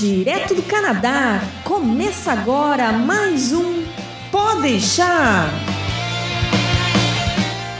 direto do Canadá. Começa agora mais um Pode deixar.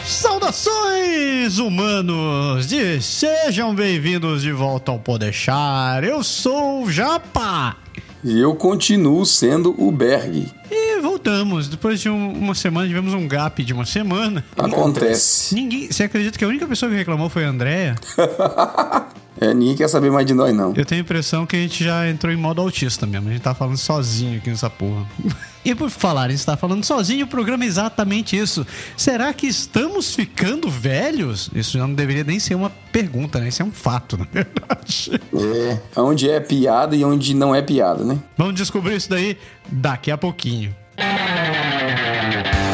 Saudações, humanos! E sejam bem-vindos de volta ao Podeixar. Eu sou o Japa. E eu continuo sendo o Berg. E voltamos. Depois de um- uma semana, tivemos um gap de uma semana. Acontece. Ninguém. Você acredita que a única pessoa que reclamou foi a Andrea? É, ninguém quer saber mais de nós, não. Eu tenho a impressão que a gente já entrou em modo autista mesmo. A gente tá falando sozinho aqui nessa porra. E por falar em estar falando sozinho, o programa é exatamente isso. Será que estamos ficando velhos? Isso já não deveria nem ser uma pergunta, né? Isso é um fato, na verdade. É. Onde é piada e onde não é piada, né? Vamos descobrir isso daí daqui a pouquinho. Antes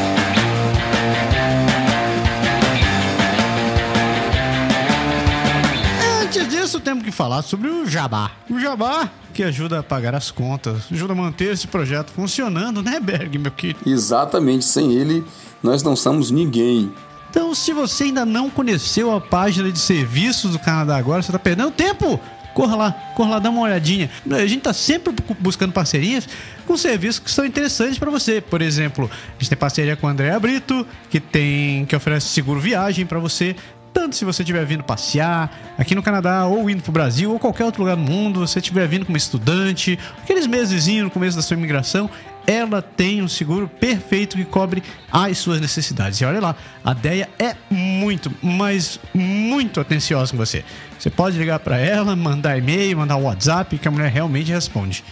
temos que falar sobre o Jabá. O Jabá que ajuda a pagar as contas, ajuda a manter esse projeto funcionando, né, Berg, meu querido? Exatamente. Sem ele, nós não somos ninguém. Então, se você ainda não conheceu a página de serviços do Canadá agora, você tá perdendo tempo. Corra lá, corra lá, dá uma olhadinha. A gente tá sempre bu- buscando parcerias com serviços que são interessantes para você. Por exemplo, a gente tem parceria com a Andréa Brito, que tem que oferece seguro viagem para você. Tanto se você estiver vindo passear aqui no Canadá, ou indo pro Brasil, ou qualquer outro lugar do mundo, você estiver vindo como estudante, aqueles mesezinhos no começo da sua imigração, ela tem um seguro perfeito que cobre as suas necessidades. E olha lá, a Deia é muito, mas muito atenciosa com você. Você pode ligar para ela, mandar e-mail, mandar WhatsApp, que a mulher realmente responde.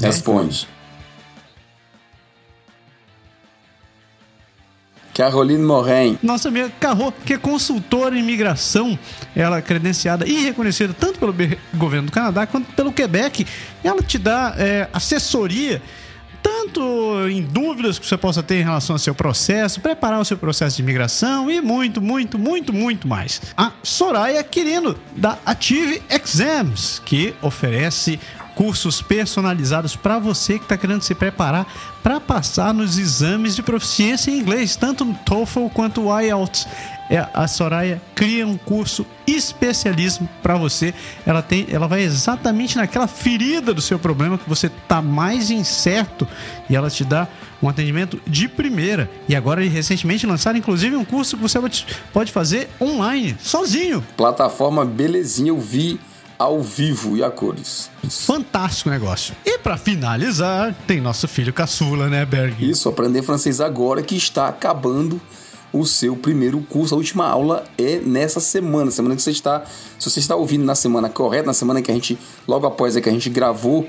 Responde. Caroline Morin. Nossa amiga Carro, que é consultora em imigração, ela é credenciada e reconhecida tanto pelo governo do Canadá quanto pelo Quebec. Ela te dá é, assessoria, tanto em dúvidas que você possa ter em relação ao seu processo, preparar o seu processo de imigração e muito, muito, muito, muito mais. A Soraya Quirino, da Ative Exams, que oferece cursos personalizados para você que está querendo se preparar para passar nos exames de proficiência em inglês, tanto no TOEFL quanto o IELTS. É, a Soraya cria um curso especialíssimo para você. Ela tem, ela vai exatamente naquela ferida do seu problema que você tá mais incerto e ela te dá um atendimento de primeira. E agora recentemente lançaram inclusive um curso que você pode fazer online, sozinho. Plataforma belezinha, eu vi ao vivo e a cores. Fantástico negócio. E para finalizar, tem nosso filho caçula, né, Berg? Isso, aprender francês agora que está acabando o seu primeiro curso. A última aula é nessa semana, semana que você está. Se você está ouvindo na semana correta, na semana que a gente, logo após a que a gente gravou,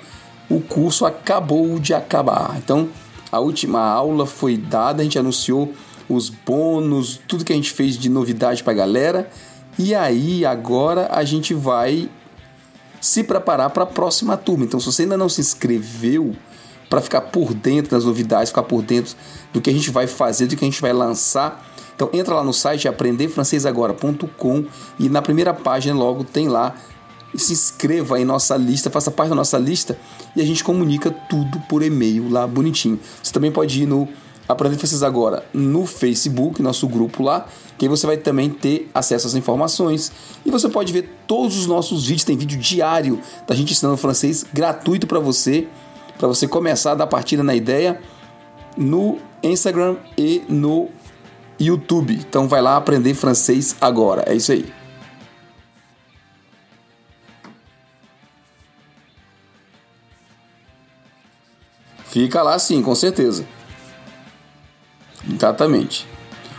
o curso acabou de acabar. Então, a última aula foi dada, a gente anunciou os bônus, tudo que a gente fez de novidade para a galera. E aí, agora a gente vai se preparar para a próxima turma. Então, se você ainda não se inscreveu para ficar por dentro das novidades, ficar por dentro do que a gente vai fazer, do que a gente vai lançar, então entra lá no site aprenderfrancesagora.com e na primeira página logo tem lá se inscreva em nossa lista, faça parte da nossa lista e a gente comunica tudo por e-mail lá bonitinho. Você também pode ir no Aprender Francês Agora no Facebook, nosso grupo lá, que aí você vai também ter acesso às informações e você pode ver todos os nossos vídeos, tem vídeo diário da gente ensinando francês gratuito para você, para você começar a dar partida na ideia no Instagram e no YouTube. Então vai lá aprender francês agora. É isso aí. Fica lá sim, com certeza. Exatamente.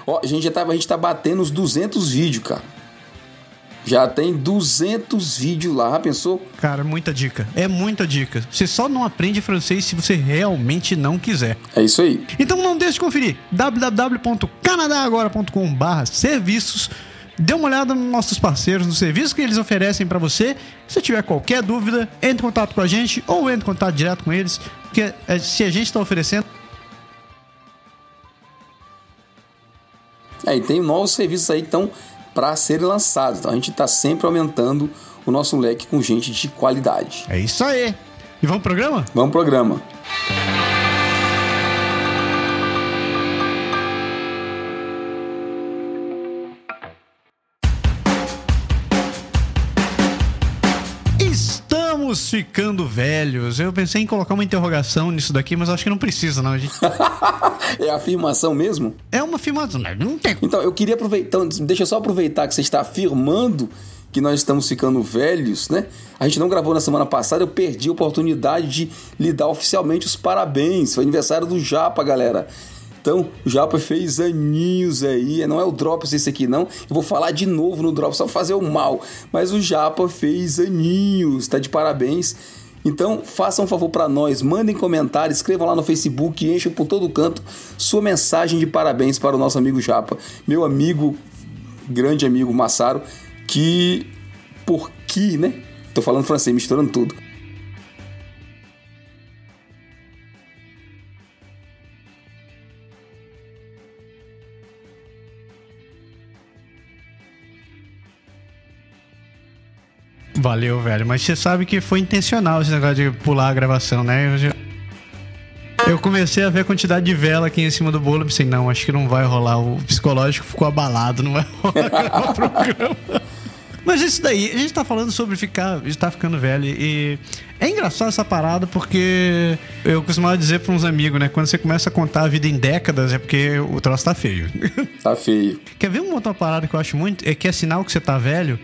Ó, a gente já tá, a gente tá batendo os 200 vídeos, cara. Já tem 200 vídeos lá, pensou? Cara, muita dica. É muita dica. Você só não aprende francês se você realmente não quiser. É isso aí. Então não deixe de conferir www.canadagora.com.br serviços. Dê uma olhada nos nossos parceiros, nos serviços que eles oferecem para você. Se tiver qualquer dúvida, entre em contato com a gente ou entre em contato direto com eles, porque eh, se a gente está oferecendo, É, e tem novos serviços aí que estão para serem lançados. Então a gente está sempre aumentando o nosso leque com gente de qualidade. é isso aí. E vamos pro programa? Vamos pro programa. Estamos ficando velhos. Eu pensei em colocar uma interrogação nisso daqui, mas acho que não precisa, não. Gente... é afirmação mesmo? É uma afirmação, não tem. Então, eu queria aproveitar. Então, deixa eu só aproveitar que você está afirmando que nós estamos ficando velhos, né? A gente não gravou na semana passada, eu perdi a oportunidade de lhe dar oficialmente os parabéns. Foi aniversário do Japa, galera. Então, o Japa fez aninhos aí. Não é o Drops esse aqui, não. Eu vou falar de novo no Drops, só fazer o mal. Mas o Japa fez aninhos. Tá de parabéns. Então, façam um favor para nós, mandem comentários, escrevam lá no Facebook, enchem por todo canto sua mensagem de parabéns para o nosso amigo Japa, meu amigo, grande amigo Massaro, que por que, né? Tô falando francês, misturando tudo. Valeu, velho. Mas você sabe que foi intencional esse negócio de pular a gravação, né? Eu, comecei a ver a quantidade de vela aqui em cima do bolo pensei, não, acho que não vai rolar. O psicológico ficou abalado, não vai rolar o programa. Mas isso daí, a gente tá falando sobre ficar, estar ficando velho e é engraçado essa parada porque eu costumava dizer para uns amigos, né? Quando você começa a contar a vida em décadas é porque o troço tá feio. Tá feio. Quer ver uma outra parada que eu acho muito? É que é sinal que você tá velho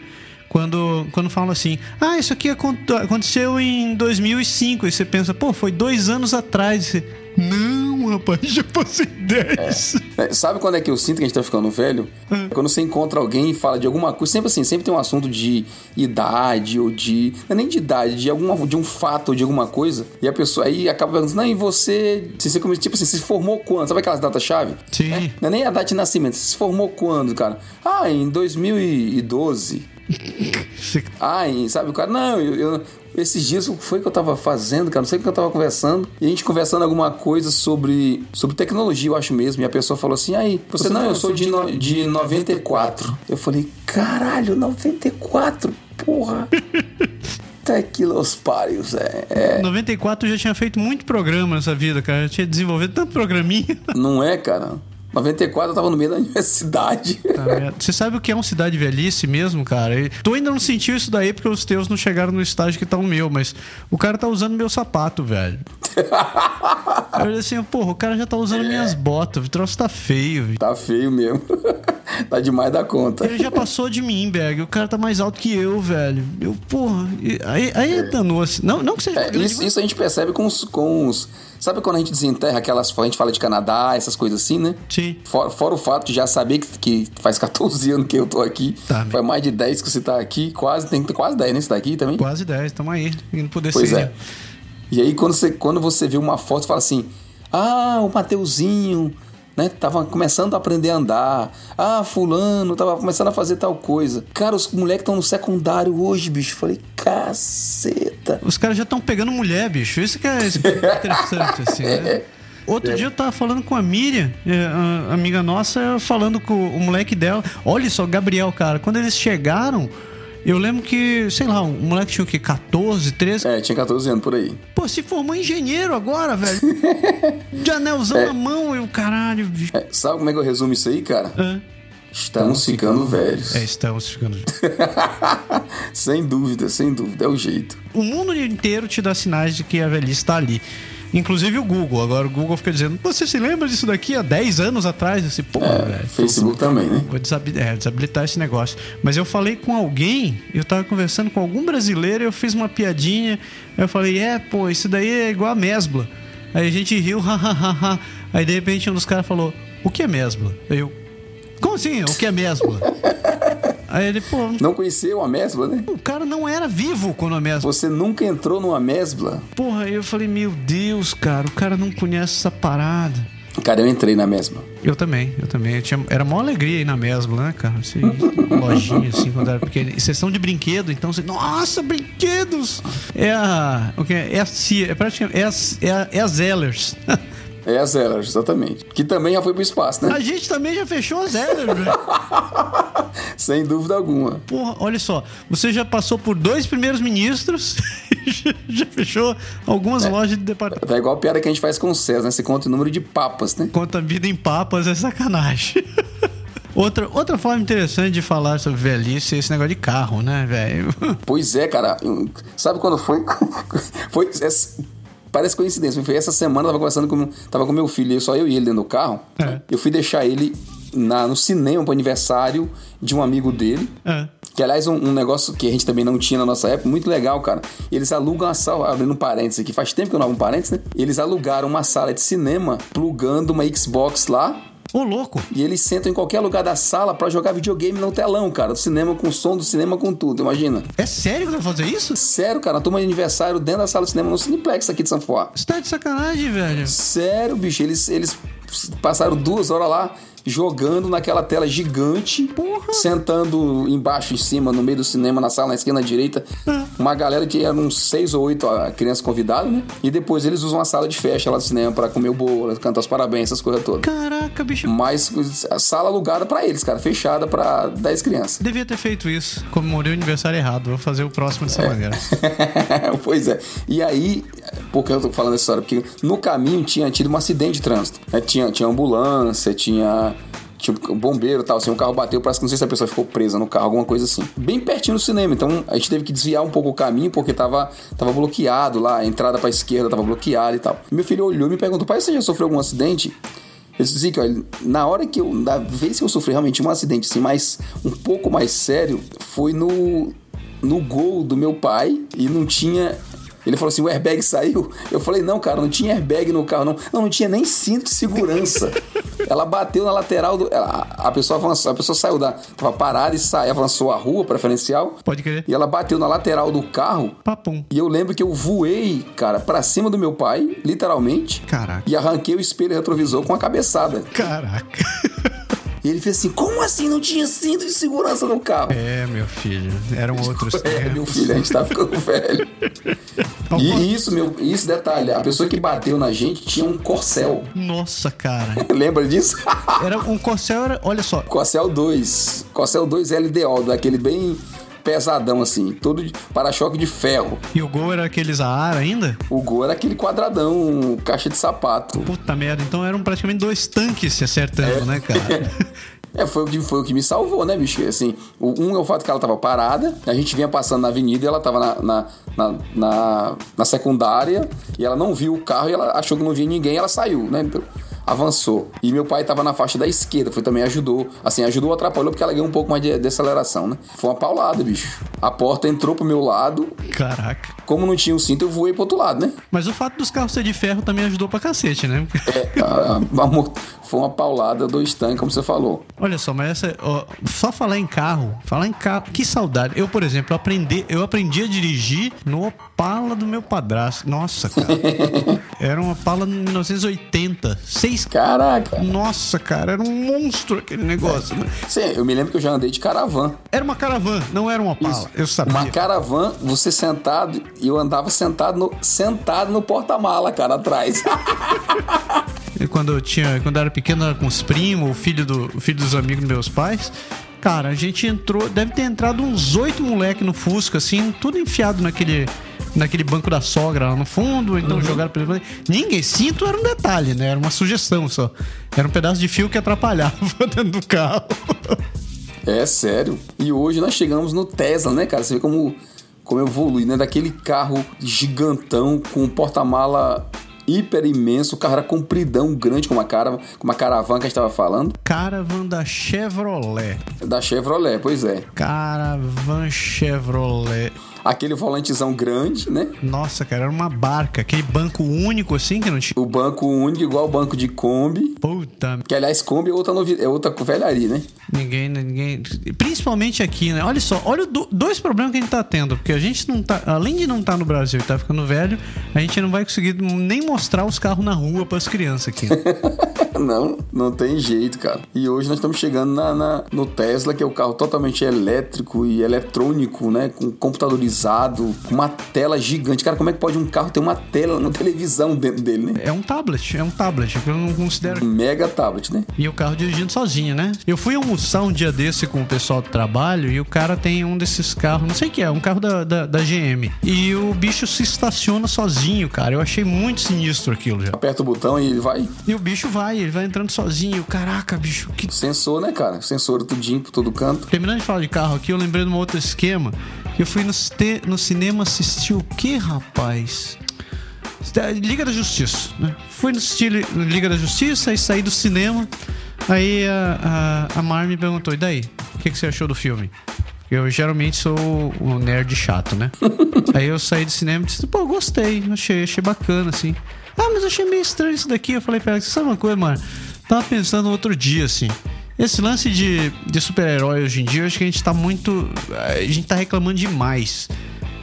quando, quando falam assim, ah, isso aqui aconteceu em 2005, e você pensa, pô, foi dois anos atrás. Você, não, rapaz, já passei 10. É. É, sabe quando é que eu sinto que a gente tá ficando velho? É. Quando você encontra alguém e fala de alguma coisa, sempre assim, sempre tem um assunto de idade ou de. Não é nem de idade, de, alguma, de um fato ou de alguma coisa. E a pessoa aí acaba perguntando, não, e você. você tipo assim, se formou quando? Sabe aquelas datas-chave? Sim. É, não é nem a data de nascimento, você se formou quando, cara? Ah, em 2012 Ai, sabe o cara? Não, eu, eu, esses dias foi que eu tava fazendo, cara, não sei o que eu tava conversando. E a gente conversando alguma coisa sobre, sobre tecnologia, eu acho mesmo. E a pessoa falou assim: aí, você, não, eu sou de, no, de 94. Eu falei: caralho, 94? Porra. Tequilos Parios, é, é. 94 já tinha feito muito programa nessa vida, cara. Já tinha desenvolvido tanto programinha. Não é, cara? 94 eu tava no meio da universidade. Tá Você sabe o que é uma cidade velhice mesmo, cara? E tu ainda não sentiu isso daí porque os teus não chegaram no estágio que tá o meu, mas o cara tá usando meu sapato, velho. eu olhei assim, porra, o cara já tá usando é. minhas botas, o troço tá feio. Véio. Tá feio mesmo. tá demais da conta. Ele já passou de mim, Berg. O cara tá mais alto que eu, velho. Eu, porra. Aí, aí é danou-se. Não, não que seja. É, isso, isso, a gente percebe com os, com os Sabe quando a gente desenterra aquelas. A gente fala de Canadá, essas coisas assim, né? Sim. Fora, fora o fato de já saber que, que, faz 14 anos que eu tô aqui. Tá, faz mais de 10 que você tá aqui. Quase, tem quase 10, né? Você tá aqui também? Quase 10, tamo aí. Indo poder pois ser. é. E aí, quando você, quando você vê uma foto, você fala assim: Ah, o Mateuzinho né? Tava começando a aprender a andar. Ah, fulano, tava começando a fazer tal coisa. Cara, os moleques estão no secundário hoje, bicho. Falei, caceta. Os caras já estão pegando mulher, bicho. Isso que é, interessante, assim, né? Outro é. dia eu tava falando com a Miriam, é, a amiga nossa, falando com o moleque dela. Olha só, Gabriel, cara, quando eles chegaram, eu lembro que, sei lá, o moleque tinha o quê? 14, 13? É, tinha 14 anos por aí. Pô, se formou engenheiro agora, velho. De anelzão é. na mão e o caralho. É, sabe como é que eu resumo isso aí, cara? É. Estamos ficando, ficando velhos. É, estamos ficando velhos. sem dúvida, sem dúvida, é o jeito. O mundo inteiro te dá sinais de que a velhice está ali. Inclusive o Google. Agora o Google fica dizendo: Você se lembra disso daqui há 10 anos atrás? Esse pô, é, velho. Facebook também, né? Vou desabilitar, é, desabilitar esse negócio. Mas eu falei com alguém, eu tava conversando com algum brasileiro, eu fiz uma piadinha. Eu falei: É, pô, isso daí é igual a mesbla. Aí a gente riu, hahaha. Aí de repente um dos caras falou: O que é mesbla? Aí eu: Como assim? O que é mesbla? Aí ele, pô. Não conheceu a mesbla, né? O cara não era vivo quando a mesbla. Você nunca entrou numa mesbla? Porra, aí eu falei, meu Deus, cara, o cara não conhece essa parada. Cara, eu entrei na mesma. Eu também, eu também. Eu tinha, era maior alegria aí na mesma, né, cara? Assim, lojinha, assim, quando era pequeno. E sessão de brinquedo, então você. Nossa, brinquedos! É a. O que é? É a CIA, é praticamente. É a, é a, é a Zellers. É a Zeller, exatamente. Que também já foi pro espaço, né? A gente também já fechou a Zeller, velho. Sem dúvida alguma. Porra, olha só. Você já passou por dois primeiros ministros já fechou algumas é. lojas de departamento. É igual a piada que a gente faz com o César, né? Você conta o número de papas, né? Conta a vida em papas é sacanagem. Outra, outra forma interessante de falar sobre velhice é esse negócio de carro, né, velho? Pois é, cara. Sabe quando foi? foi parece coincidência. Foi essa semana, eu tava conversando com, tava com meu filho, só eu e ele dentro do carro. É. Eu fui deixar ele na, no cinema pro aniversário de um amigo dele. É. Que, aliás, um, um, negócio que a gente também não tinha na nossa época, muito legal, cara. Eles alugam a sala, abrindo um parênteses aqui, faz tempo que eu não abro um parênteses, né? Eles alugaram uma sala de cinema, plugando uma Xbox lá. Ô, louco! E eles sentam em qualquer lugar da sala para jogar videogame no telão, cara. Do cinema com som, do cinema com tudo, imagina. É sério que vai fazer isso? Sério, cara. A turma de aniversário dentro da sala do cinema no Cineplex aqui de São Fuá. Você tá de sacanagem, velho. Sério, bicho. Eles, eles passaram duas horas lá jogando naquela tela gigante, Porra. sentando embaixo, em cima, no meio do cinema, na sala, na esquina, na direita. É. Uma galera que eram uns seis ou oito crianças convidadas, né? E depois eles usam a sala de festa lá do cinema para comer o bolo, cantar os parabéns, essas coisas todas. Caraca, bicho. Mas a sala alugada para eles, cara, fechada para 10 crianças. Devia ter feito isso. Comemorei o aniversário errado. Vou fazer o próximo dessa é. maneira. pois é. E aí, por que eu tô falando essa história? Porque no caminho tinha tido um acidente de trânsito. Né? Tinha, tinha ambulância, tinha tipo, bombeiro e tal, assim, um carro bateu, parece que não sei se a pessoa ficou presa no carro, alguma coisa assim. Bem pertinho do cinema, então a gente teve que desviar um pouco o caminho porque tava, tava bloqueado lá, a entrada pra esquerda tava bloqueada e tal. E meu filho olhou e me perguntou, pai, você já sofreu algum acidente? Eu disse que, olha, na hora que eu, na vez que eu sofri realmente um acidente assim, mais, um pouco mais sério, foi no, no gol do meu pai e não tinha ele falou assim: o airbag saiu. Eu falei: não, cara, não tinha airbag no carro, não. Não, não tinha nem cinto de segurança. ela bateu na lateral do. Ela, a pessoa avançou, a pessoa saiu da. Tava parada e saiu, avançou a rua preferencial. Pode crer. E ela bateu na lateral do carro. Papum. E eu lembro que eu voei, cara, pra cima do meu pai, literalmente. Caraca. E arranquei o espelho retrovisor com a cabeçada. Caraca. E ele fez assim: como assim não tinha cinto de segurança no carro? É, meu filho. Eram outros é, tempos. É, meu filho, a gente tá ficando velho. e isso, meu, isso detalhe, a pessoa que bateu na gente tinha um Corcel. Nossa, cara. Lembra disso? era um Corcel, era, olha só. Corcel 2. Corcel 2 LDO, daquele bem pesadão assim, todo para-choque de ferro. E o gol era aqueles a ar ainda? O gol era aquele quadradão, caixa de sapato. Puta merda, então eram praticamente dois tanques se acertando, é. né, cara? É, foi o, que, foi o que me salvou, né, bicho? Assim, um é o fato que ela tava parada, a gente vinha passando na avenida e ela tava na, na, na, na, na secundária e ela não viu o carro e ela achou que não via ninguém e ela saiu, né? Então, avançou. E meu pai tava na faixa da esquerda, foi também ajudou. Assim, ajudou, atrapalhou porque ela ganhou um pouco mais de, de aceleração, né? Foi uma paulada, bicho. A porta entrou pro meu lado. Caraca. Como não tinha o cinto, eu voei pro outro lado, né? Mas o fato dos carros ser de ferro também ajudou pra cacete, né? É, a, a, foi uma paulada do tanques, como você falou. Olha só, mas essa, ó, só falar em carro, falar em carro, que saudade. Eu, por exemplo, aprendi, eu aprendi a dirigir no Opala do meu padrasto. Nossa, cara. Era uma Opala de 1980. Seis Caraca! Nossa, cara, era um monstro aquele negócio. É. Né? Sim, eu me lembro que eu já andei de caravan. Era uma caravan, não era uma pala. Eu sabia. Uma caravan, você sentado, e eu andava sentado no, sentado no porta-mala, cara, atrás. quando eu tinha, quando eu era pequeno, era com os primos, o filho, do, o filho dos amigos dos meus pais. Cara, a gente entrou, deve ter entrado uns oito moleque no Fusca, assim, tudo enfiado naquele naquele banco da sogra lá no fundo, então uhum. jogaram pelo. Ninguém, cinto era um detalhe, né? Era uma sugestão só. Era um pedaço de fio que atrapalhava dentro do carro. É sério. E hoje nós chegamos no Tesla, né, cara? Você vê como, como evolui, né? Daquele carro gigantão com porta-mala hiper imenso, o carro era compridão, grande, com uma, cara, com uma caravana que a gente tava falando. Caravan da Chevrolet. Da Chevrolet, pois é. Caravan Chevrolet aquele volantezão grande, né? Nossa, cara, era uma barca, aquele banco único assim que não tinha. O banco único, igual o banco de Kombi. Puta. Que aliás, Kombi é outra, novi... é outra velharia, né? Ninguém, ninguém. Principalmente aqui, né? Olha só, olha do, dois problemas que a gente tá tendo. Porque a gente não tá. Além de não estar tá no Brasil e tá ficando velho, a gente não vai conseguir nem mostrar os carros na rua para as crianças aqui. não, não tem jeito, cara. E hoje nós estamos chegando na, na, no Tesla, que é o carro totalmente elétrico e eletrônico, né? Com computadores com uma tela gigante. Cara, como é que pode um carro ter uma tela, uma televisão dentro dele, né? É um tablet, é um tablet, eu não considero. Um mega tablet, né? E o carro dirigindo sozinho, né? Eu fui almoçar um dia desse com o pessoal do trabalho e o cara tem um desses carros, não sei o que é, um carro da, da, da GM. E o bicho se estaciona sozinho, cara. Eu achei muito sinistro aquilo já. Aperta o botão e ele vai? E o bicho vai, ele vai entrando sozinho. Caraca, bicho, que. Sensor, né, cara? Sensor tudinho por todo canto. Terminando de falar de carro aqui, eu lembrei de um outro esquema. Que eu fui no, no cinema assistir o que, rapaz? Liga da Justiça, né? Fui no assistir Liga da Justiça e saí do cinema. Aí a, a, a Mar me perguntou: e daí? O que, que você achou do filme? Eu geralmente sou o nerd chato, né? Aí eu saí do cinema e disse: pô, gostei, achei, achei bacana, assim. Ah, mas achei meio estranho isso daqui. Eu falei pra ela: sabe uma coisa, Mar? Tava pensando outro dia, assim. Esse lance de, de super-herói hoje em dia, eu acho que a gente tá muito. A gente tá reclamando demais.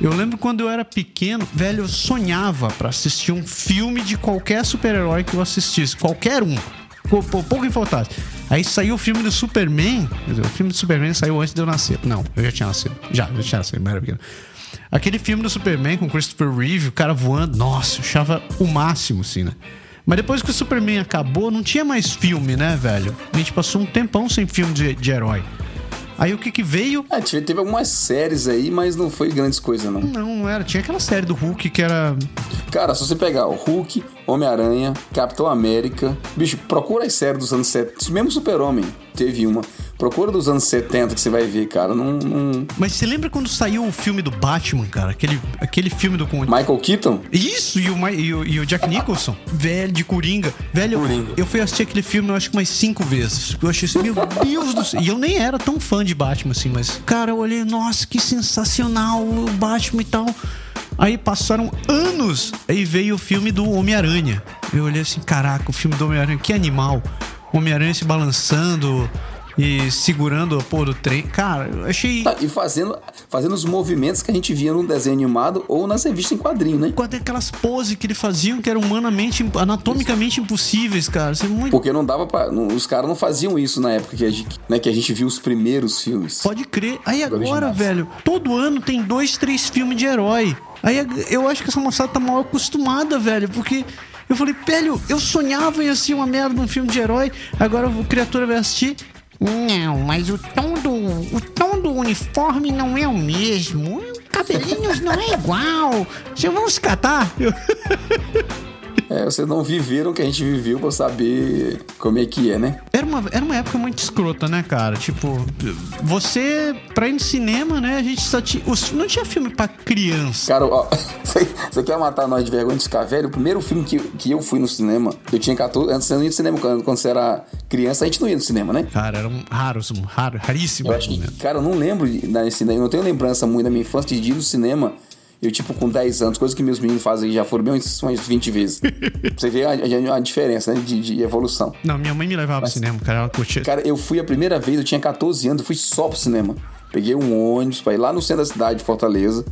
Eu lembro quando eu era pequeno, velho, eu sonhava pra assistir um filme de qualquer super-herói que eu assistisse. Qualquer um. Pou- pou- Pouco importasse. Aí saiu o filme do Superman. quer dizer, O filme do Superman saiu antes de eu nascer. Não, eu já tinha nascido. Já, eu já tinha nascido, mas era pequeno. Aquele filme do Superman com Christopher Reeve, o cara voando, nossa, eu achava o máximo, assim, né? Mas depois que o Superman acabou, não tinha mais filme, né, velho? A gente passou um tempão sem filme de, de herói. Aí o que que veio? É, teve, teve algumas séries aí, mas não foi grandes coisas, não. Não, não era. Tinha aquela série do Hulk que era. Cara, se você pegar o Hulk, Homem-Aranha, Capitão América, bicho, procura as séries dos anos 70. Mesmo Super-Homem teve uma. Procura dos anos 70 que você vai ver, cara. Não, não- Mas você lembra quando saiu o filme do Batman, cara? Aquele, aquele filme do. Michael Keaton? Isso, e o, Ma- e o, e o Jack Nicholson, velho, de Coringa. Velho, eu- Coringa. Eu, fui assistir aquele filme, eu acho que umas cinco vezes. Eu achei assim, meu Deus do céu. E eu nem era tão fã de Batman, assim, mas, cara, eu olhei, nossa, que sensacional o Batman e tal. Aí passaram anos, aí veio o filme do Homem-Aranha. Eu olhei assim, caraca, o filme do Homem-Aranha, que animal. Homem-Aranha se balançando e segurando a porra do trem. Cara, eu achei. Tá, e fazendo, fazendo os movimentos que a gente via no desenho animado ou nas revistas em quadrinho, né? Com aquelas poses que ele faziam que eram humanamente, anatomicamente impossíveis, cara. É muito. Porque não dava pra. não- os caras não faziam isso na época que a gente, né, que a gente viu os primeiros filmes. Pode crer. Aí agora, originais. velho, todo ano tem dois, três filmes de herói. Aí eu acho que essa moçada tá mal acostumada, velho, porque eu falei, velho, eu sonhava em assistir uma merda num filme de herói, agora o criatura vai assistir. Não, mas o tom do. O tom do uniforme não é o mesmo. Cabelinhos não é igual. Vocês vão se catar? É, vocês não viveram o que a gente viveu pra saber como é que é, né? Era uma, era uma época muito escrota, né, cara? Tipo, você, pra ir no cinema, né, a gente só tinha. os- Não tinha filme pra criança. Cara, ó, você você quer matar nós de vergonha de ficar velho? O primeiro filme que, que eu fui no cinema, eu tinha 14. Antes você não ia no cinema, quando, quando você era criança, a gente não ia no cinema, né? Cara, eram raros, raro, raríssimos Eu acho que, cara, eu não lembro na- assim, eu não tenho lembrança muito da minha infância de ir no cinema. Eu, tipo, com 10 anos, coisa que meus meninos fazem já foram bem umas umas 20 vezes. pra você ver a, a- a diferença, né? De, de evolução. Não, minha mãe me levava pro cinema, cara, ela curtia. Cara, eu fui a primeira vez, eu tinha 14 anos, eu fui só pro cinema. Peguei um ônibus pra ir lá no centro da cidade de Fortaleza,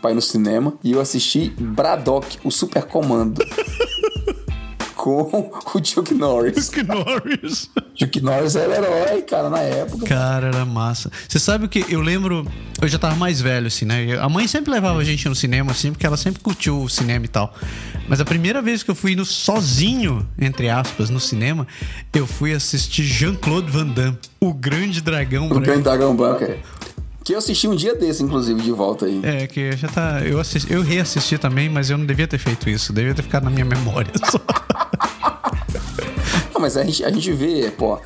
pra ir no cinema, e eu assisti Braddock, o Super Comando. com o Chuck Norris. Que Norris. Chuck Norris era herói, cara, na época. Cara, era massa. Você sabe o que? Eu lembro. Eu já tava mais velho, assim, né? A mãe sempre levava a gente no cinema, assim, porque ela sempre curtiu o cinema e tal. Mas a primeira vez que eu fui indo sozinho, entre aspas, no cinema, eu fui assistir Jean-Claude Van Damme, o grande dragão O branco. Grande Dragão Branco, é. Que eu assisti um dia desse, inclusive, de volta aí. É, que já tá. Eu, assisti, eu reassisti também, mas eu não devia ter feito isso. Devia ter ficado na minha memória só. Não, mas a gente, a gente vê, pô,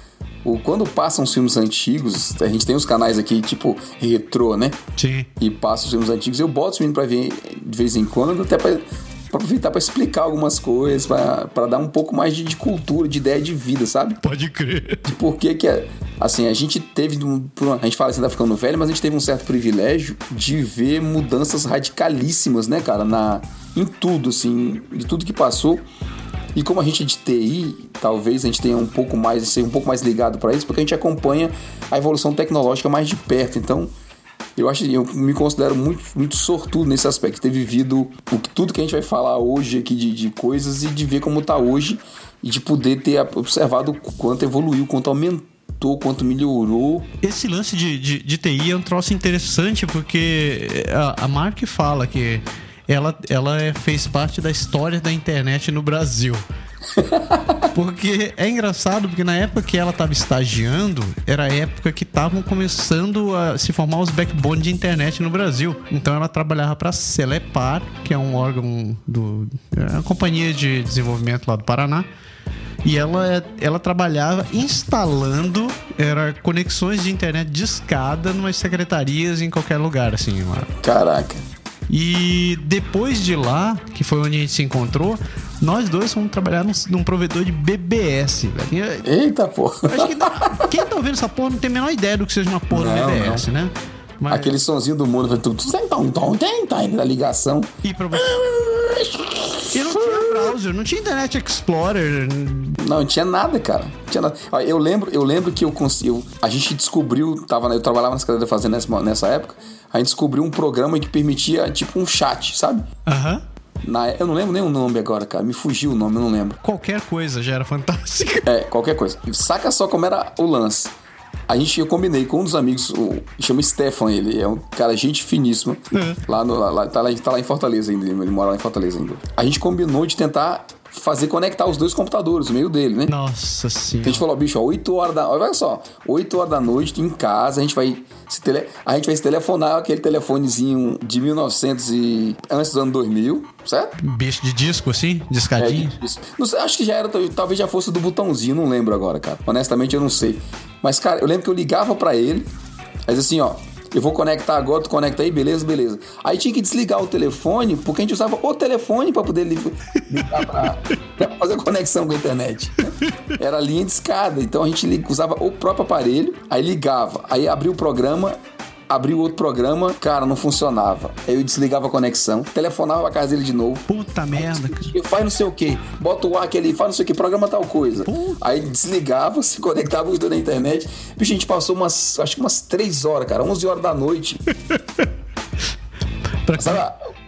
o, quando passam os filmes antigos, a gente tem os canais aqui, tipo, retrô, né? Sim. E passa os filmes antigos, eu boto os meninos pra ver de vez em quando, até pra, pra aproveitar pra explicar algumas coisas, pra, pra dar um pouco mais de, de cultura, de ideia de vida, sabe? Pode crer. De por que que, é- assim, a gente teve, a gente fala assim, tá ficando velho, mas a gente teve um certo privilégio de ver mudanças radicalíssimas, né, cara, na, em tudo, assim, de tudo que passou. E como a gente é de TI, talvez a gente tenha um pouco mais, ser um pouco mais ligado para isso, porque a gente acompanha a evolução tecnológica mais de perto. Então, eu acho, eu me considero muito, muito sortudo nesse aspecto, ter vivido o, tudo que a gente vai falar hoje aqui de, de coisas e de ver como tá hoje e de poder ter observado quanto evoluiu, quanto aumentou, quanto melhorou. Esse lance de, de, de TI é um troço interessante porque a, a Mark fala que ela, ela é- fez parte da história da internet no Brasil. Porque é engraçado, porque na época que ela estava estagiando, era a época que estavam começando a se formar os backbone de internet no Brasil. Então ela trabalhava para a Celepar, que é um órgão do. É uma companhia de desenvolvimento lá do Paraná. E ela, ela trabalhava instalando era conexões de internet de escada numas secretarias em qualquer lugar, assim, lá. Caraca. E depois de lá, que foi onde a gente se encontrou, nós dois fomos trabalhar num, num provedor de BBS, velho. Eita, porra. Acho que não- quem tá ouvindo essa porra não tem a menor ideia do que seja uma porra Não, do BBS, né? Mas, Aquele sonzinho do mundo, tudo tem, tem, tem, da ligação. E pra você. E não tinha browser, não tinha Internet Explorer. Não, não tinha nada, cara. Não tinha nada. Eu lembro, eu lembro que eu consegui. A gente descobriu, tava, eu trabalhava na Secretaria Fazenda nessa, nessa época, a gente descobriu um programa que permitia, tipo, um chat, sabe? Aham. Na, eu não lembro nem o nome agora, cara. Me fugiu o nome, eu não lembro. Qualquer coisa já era fantástica. É, qualquer coisa. Saca só como era o lance. A gente, eu combinei com um dos amigos, o, chama Stefan, ele é um cara, gente finíssima. É. Lá no, lá, tá, lá, tá lá em Fortaleza ainda, ele mora lá em Fortaleza ainda. A gente combinou de tentar fazer conectar os dois computadores, no meio dele, né? Nossa A senhora. gente falou, bicho, ó, 8 horas da. Olha só, 8 horas da noite em casa, a gente vai se, tele... a gente vai se telefonar aquele telefonezinho de 1900 e. antes do ano 2000, certo? Bicho de disco, assim? É, Discadinho? isso. Não sei, acho que já era, talvez já fosse do botãozinho, não lembro agora, cara. Honestamente, eu não sei. Mas, cara, eu lembro que eu ligava pra ele, aí assim, ó. Eu vou conectar agora, tu conecta aí, beleza, beleza. Aí tinha que desligar o telefone, porque a gente usava o telefone pra poder li- ligar pra, pra fazer conexão com a internet. Era linha de escada, então a gente usava o próprio aparelho, aí ligava, aí abria o programa, abria o outro programa, cara, não funcionava. Aí eu desligava a conexão, telefonava pra casa dele de novo, Puta merda, cara. faz não sei o que, bota o ar aquele, faz não sei o que, programa tal coisa. Aí desligava, se conectava os dois na internet. Bicho, a gente passou umas, acho que umas 3 horas, cara, 11 horas da noite. Sabe,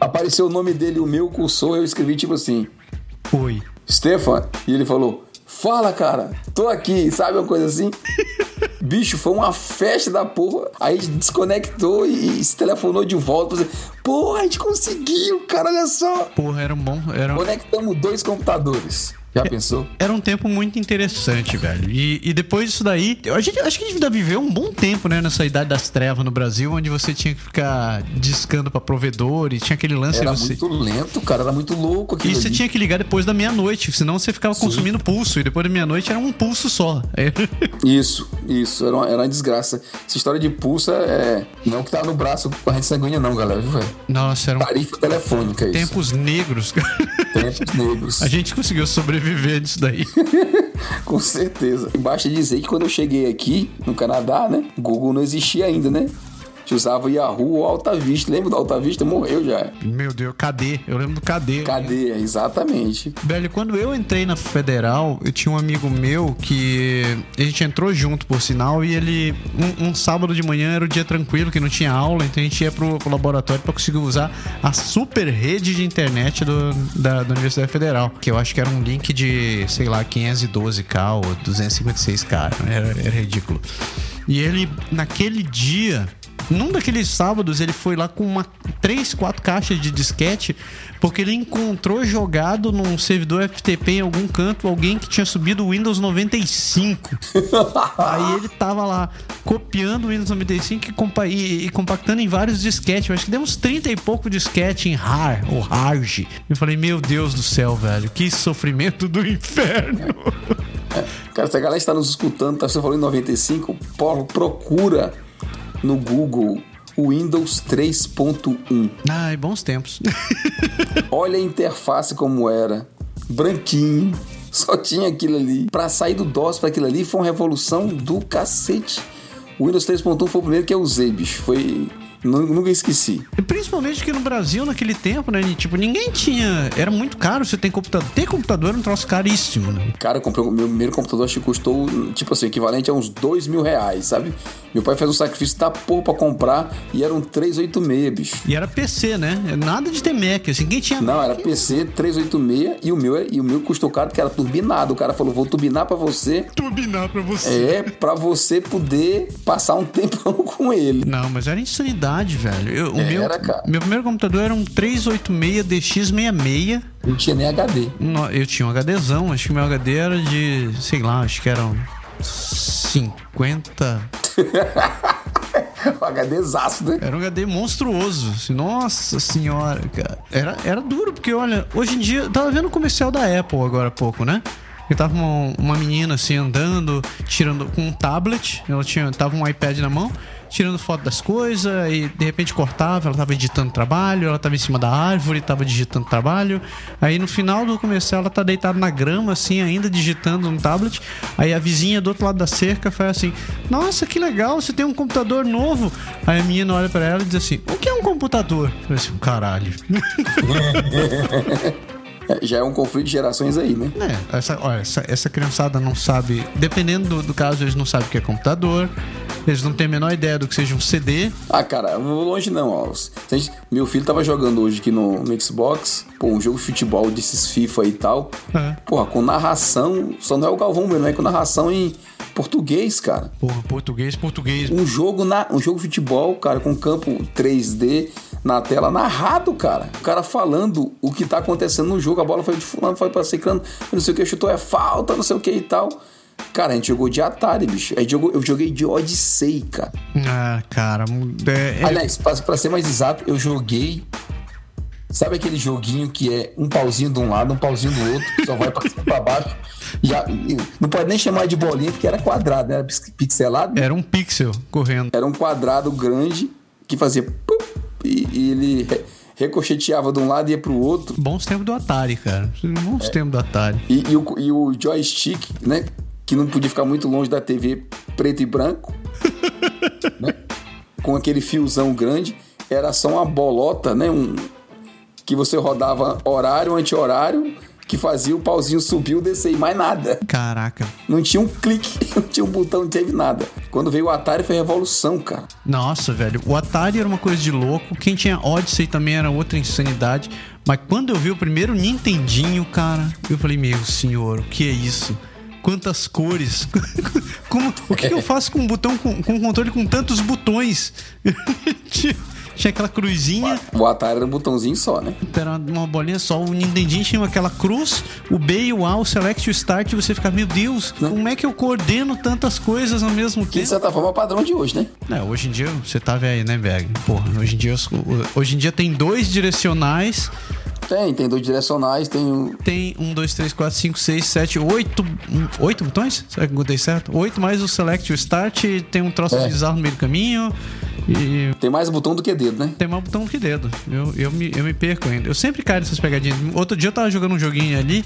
apareceu o nome dele, o meu cursor, eu escrevi tipo assim, Oi. Stefan, e ele falou, fala cara, tô aqui, sabe uma coisa assim? Bicho, foi uma festa da porra. Aí a gente desconectou e, e se telefonou de volta. Porra, a gente conseguiu, cara, olha só. Porra, era um bom. Era, Conectamos dois computadores. Já pensou? era um tempo muito interessante, velho. E, e depois disso daí, a gente, acho que a gente ainda viveu um bom tempo, né, nessa idade das trevas no Brasil, onde você tinha que ficar discando pra provedor e tinha aquele lance Era você. muito lento, cara. Era muito louco aquilo E você ali. tinha que ligar depois da meia-noite, senão você ficava consumindo pulso. E depois da meia-noite era um pulso só. É. Isso, isso. Era uma, era uma desgraça. Essa história de pulsa é... Não que tá no braço corrente sanguínea não, galera. velho? Nossa, eram Tarifa telefônica, é isso. tempos negros. cara. Tempos negros. A gente conseguiu sobreviver disso daí. Com certeza. Basta dizer que quando eu cheguei aqui, no Canadá, né? Google não existia ainda, né? Gente usava Yahoo ou Alta Vista. Lembra do Alta Vista? Morreu já. Meu Deus, cadê? Eu lembro do cadê. Cadê? Exatamente. Velho, quando eu entrei na Federal, eu tinha um amigo meu que a gente entrou junto, por sinal, e ele. Um, um sábado de manhã era o dia tranquilo, que não tinha aula, então a gente ia pro, pro laboratório pra conseguir usar a super rede de internet do, da, da Universidade Federal. Que eu acho que era um link de, sei lá, 512k ou 256k. Era, era ridículo. E ele, naquele dia, num daqueles sábados, ele foi lá com uma três, quatro caixas de disquete, porque ele encontrou jogado num servidor FTP em algum canto alguém que tinha subido o Windows 95. Aí ele tava lá copiando o Windows 95 e, compa e, e compactando em vários disquetes. Eu acho que deu uns 30 e pouco disquete em RAR, ou RARG. Eu falei, meu Deus do céu, velho, que sofrimento do inferno. Cara, se a galera está nos escutando, tá, você falou em 95, pô, procura no Google o Windows 3.1. Ai, bons tempos. Olha a interface como era. Branquinho. Só tinha aquilo ali. Pra sair do DOS pra aquilo ali foi uma revolução do cacete. O Windows 3.1 foi o primeiro que eu usei, bicho. Foi. Nu- Nunca esqueci. E Principalmente que no Brasil, naquele tempo, né? Tipo, ninguém tinha. Era muito caro você ter computador. Ter computador era um troço caríssimo, né? Cara, eu comprei o meu primeiro computador, acho que custou, tipo assim, equivalente a uns dois mil reais, sabe? Meu pai fez um sacrifício da porra pra comprar e era um 386, bicho. E era PC, né? Nada de ter Mac, assim. Quem tinha Não, era PC 386 e o meu, e o meu custou caro porque era turbinado. O cara falou, vou turbinar pra você. turbinar pra você. É, pra você poder passar um tempão com ele. Não, mas era insanidade, velho. Eu- o meu, cara. meu primeiro computador era um 386 DX66. Não tinha nem HD. No- Eu tinha um HDzão, acho que meu HD era de, sei lá, acho que eram 50. O HDzaço, né? Era um HD monstruoso. assim, nossa senhora, cara. Era, era duro, porque olha, hoje em dia. eu Tava vendo o comercial da Apple agora há pouco, né? E tava uma, uma menina assim andando, tirando com um tablet, ela tinha tava um iPad na mão, tirando foto das coisas e de repente cortava, ela tava editando trabalho, ela tava em cima da árvore, tava digitando trabalho. Aí no final do comercial ela tá deitada na grama assim, ainda digitando no tablet. Aí a vizinha do outro lado da cerca faz assim: "Nossa, que legal, você tem um computador novo". Aí a menina olha para ela e diz assim: "O que é um computador?". Eu falei assim: "Caralho". É, já é um conflito de gerações aí, né? É, essa, olha, essa, essa criançada não sabe. Dependendo do, do, caso, eles não sabem o que é computador, eles não têm a menor ideia do que seja um CD. Ah, cara, vou longe não. Ó. Gente, meu filho tava jogando hoje aqui no, no, Xbox, pô, um jogo de futebol desses FIFA e tal. É. Porra, com narração, só não é o Galvão mesmo, é com narração em português, cara. Porra, português, português. Um jogo, na, um jogo de futebol, cara, com campo 3D na tela narrado, cara. O cara falando o que tá acontecendo no jogo, a bola foi de fulano, foi pra ciclano, não sei o que, chutou é falta, não sei o que e tal. Cara, a gente jogou de Atari, bicho. A gente jogou, eu joguei de Odyssey, cara. Ah, cara. É, é... Aliás, pra, pra ser mais exato, eu joguei Sabe aquele joguinho que é um pauzinho de um lado, um pauzinho do outro, que só vai pra cima pra baixo? Já, não pode nem chamar de bolinha, porque era quadrado, né? Era pixelado. Era um pixel correndo. Era um quadrado grande que fazia. Pum, e, e ele recocheteava de um lado e ia pro outro. Bons tempos do Atari, cara. Bons é. tempos do Atari. E, e, o, e o joystick, né? Que não podia ficar muito longe da TV preto e branco. né? Com aquele fiozão grande. Era só uma bolota, né? Um, que você rodava horário, anti-horário que fazia o pauzinho subir, descer e mais nada. Caraca. Não tinha um clique, não tinha um botão, não teve nada. Quando veio o Atari foi revolução, cara. Nossa, velho. O Atari era uma coisa de louco. Quem tinha Odyssey também era outra insanidade. Mas quando eu vi o primeiro Nintendinho, cara, eu falei, meu senhor, o que é isso? Quantas cores? Como, o que, que eu faço com um botão, com, com um controle com tantos botões? tinha aquela cruzinha. O Atari era um botãozinho só, né? Era uma bolinha só. O Nintendinho tinha aquela cruz, o B e o A, o Select e o Start, e você fica, meu Deus, Não. como é que eu coordeno tantas coisas ao mesmo tempo? De certa forma é padrão de hoje, né? É, hoje em dia você tá velho, né, velho? Porra, hoje em dia, hoje em dia tem dois direcionais. Tem, tem dois direcionais, tem um. Tem um, dois, três, quatro, cinco, seis, sete, oito. Oito botões? Será que eu contei certo? Oito mais o Select e o Start, tem um troço é. bizarro no meio do caminho. E... Tem mais botão do que dedo, né? Tem mais botão do que dedo. Eu, eu, me, eu me perco ainda. Eu sempre caio nessas pegadinhas. Outro dia eu tava jogando um joguinho ali,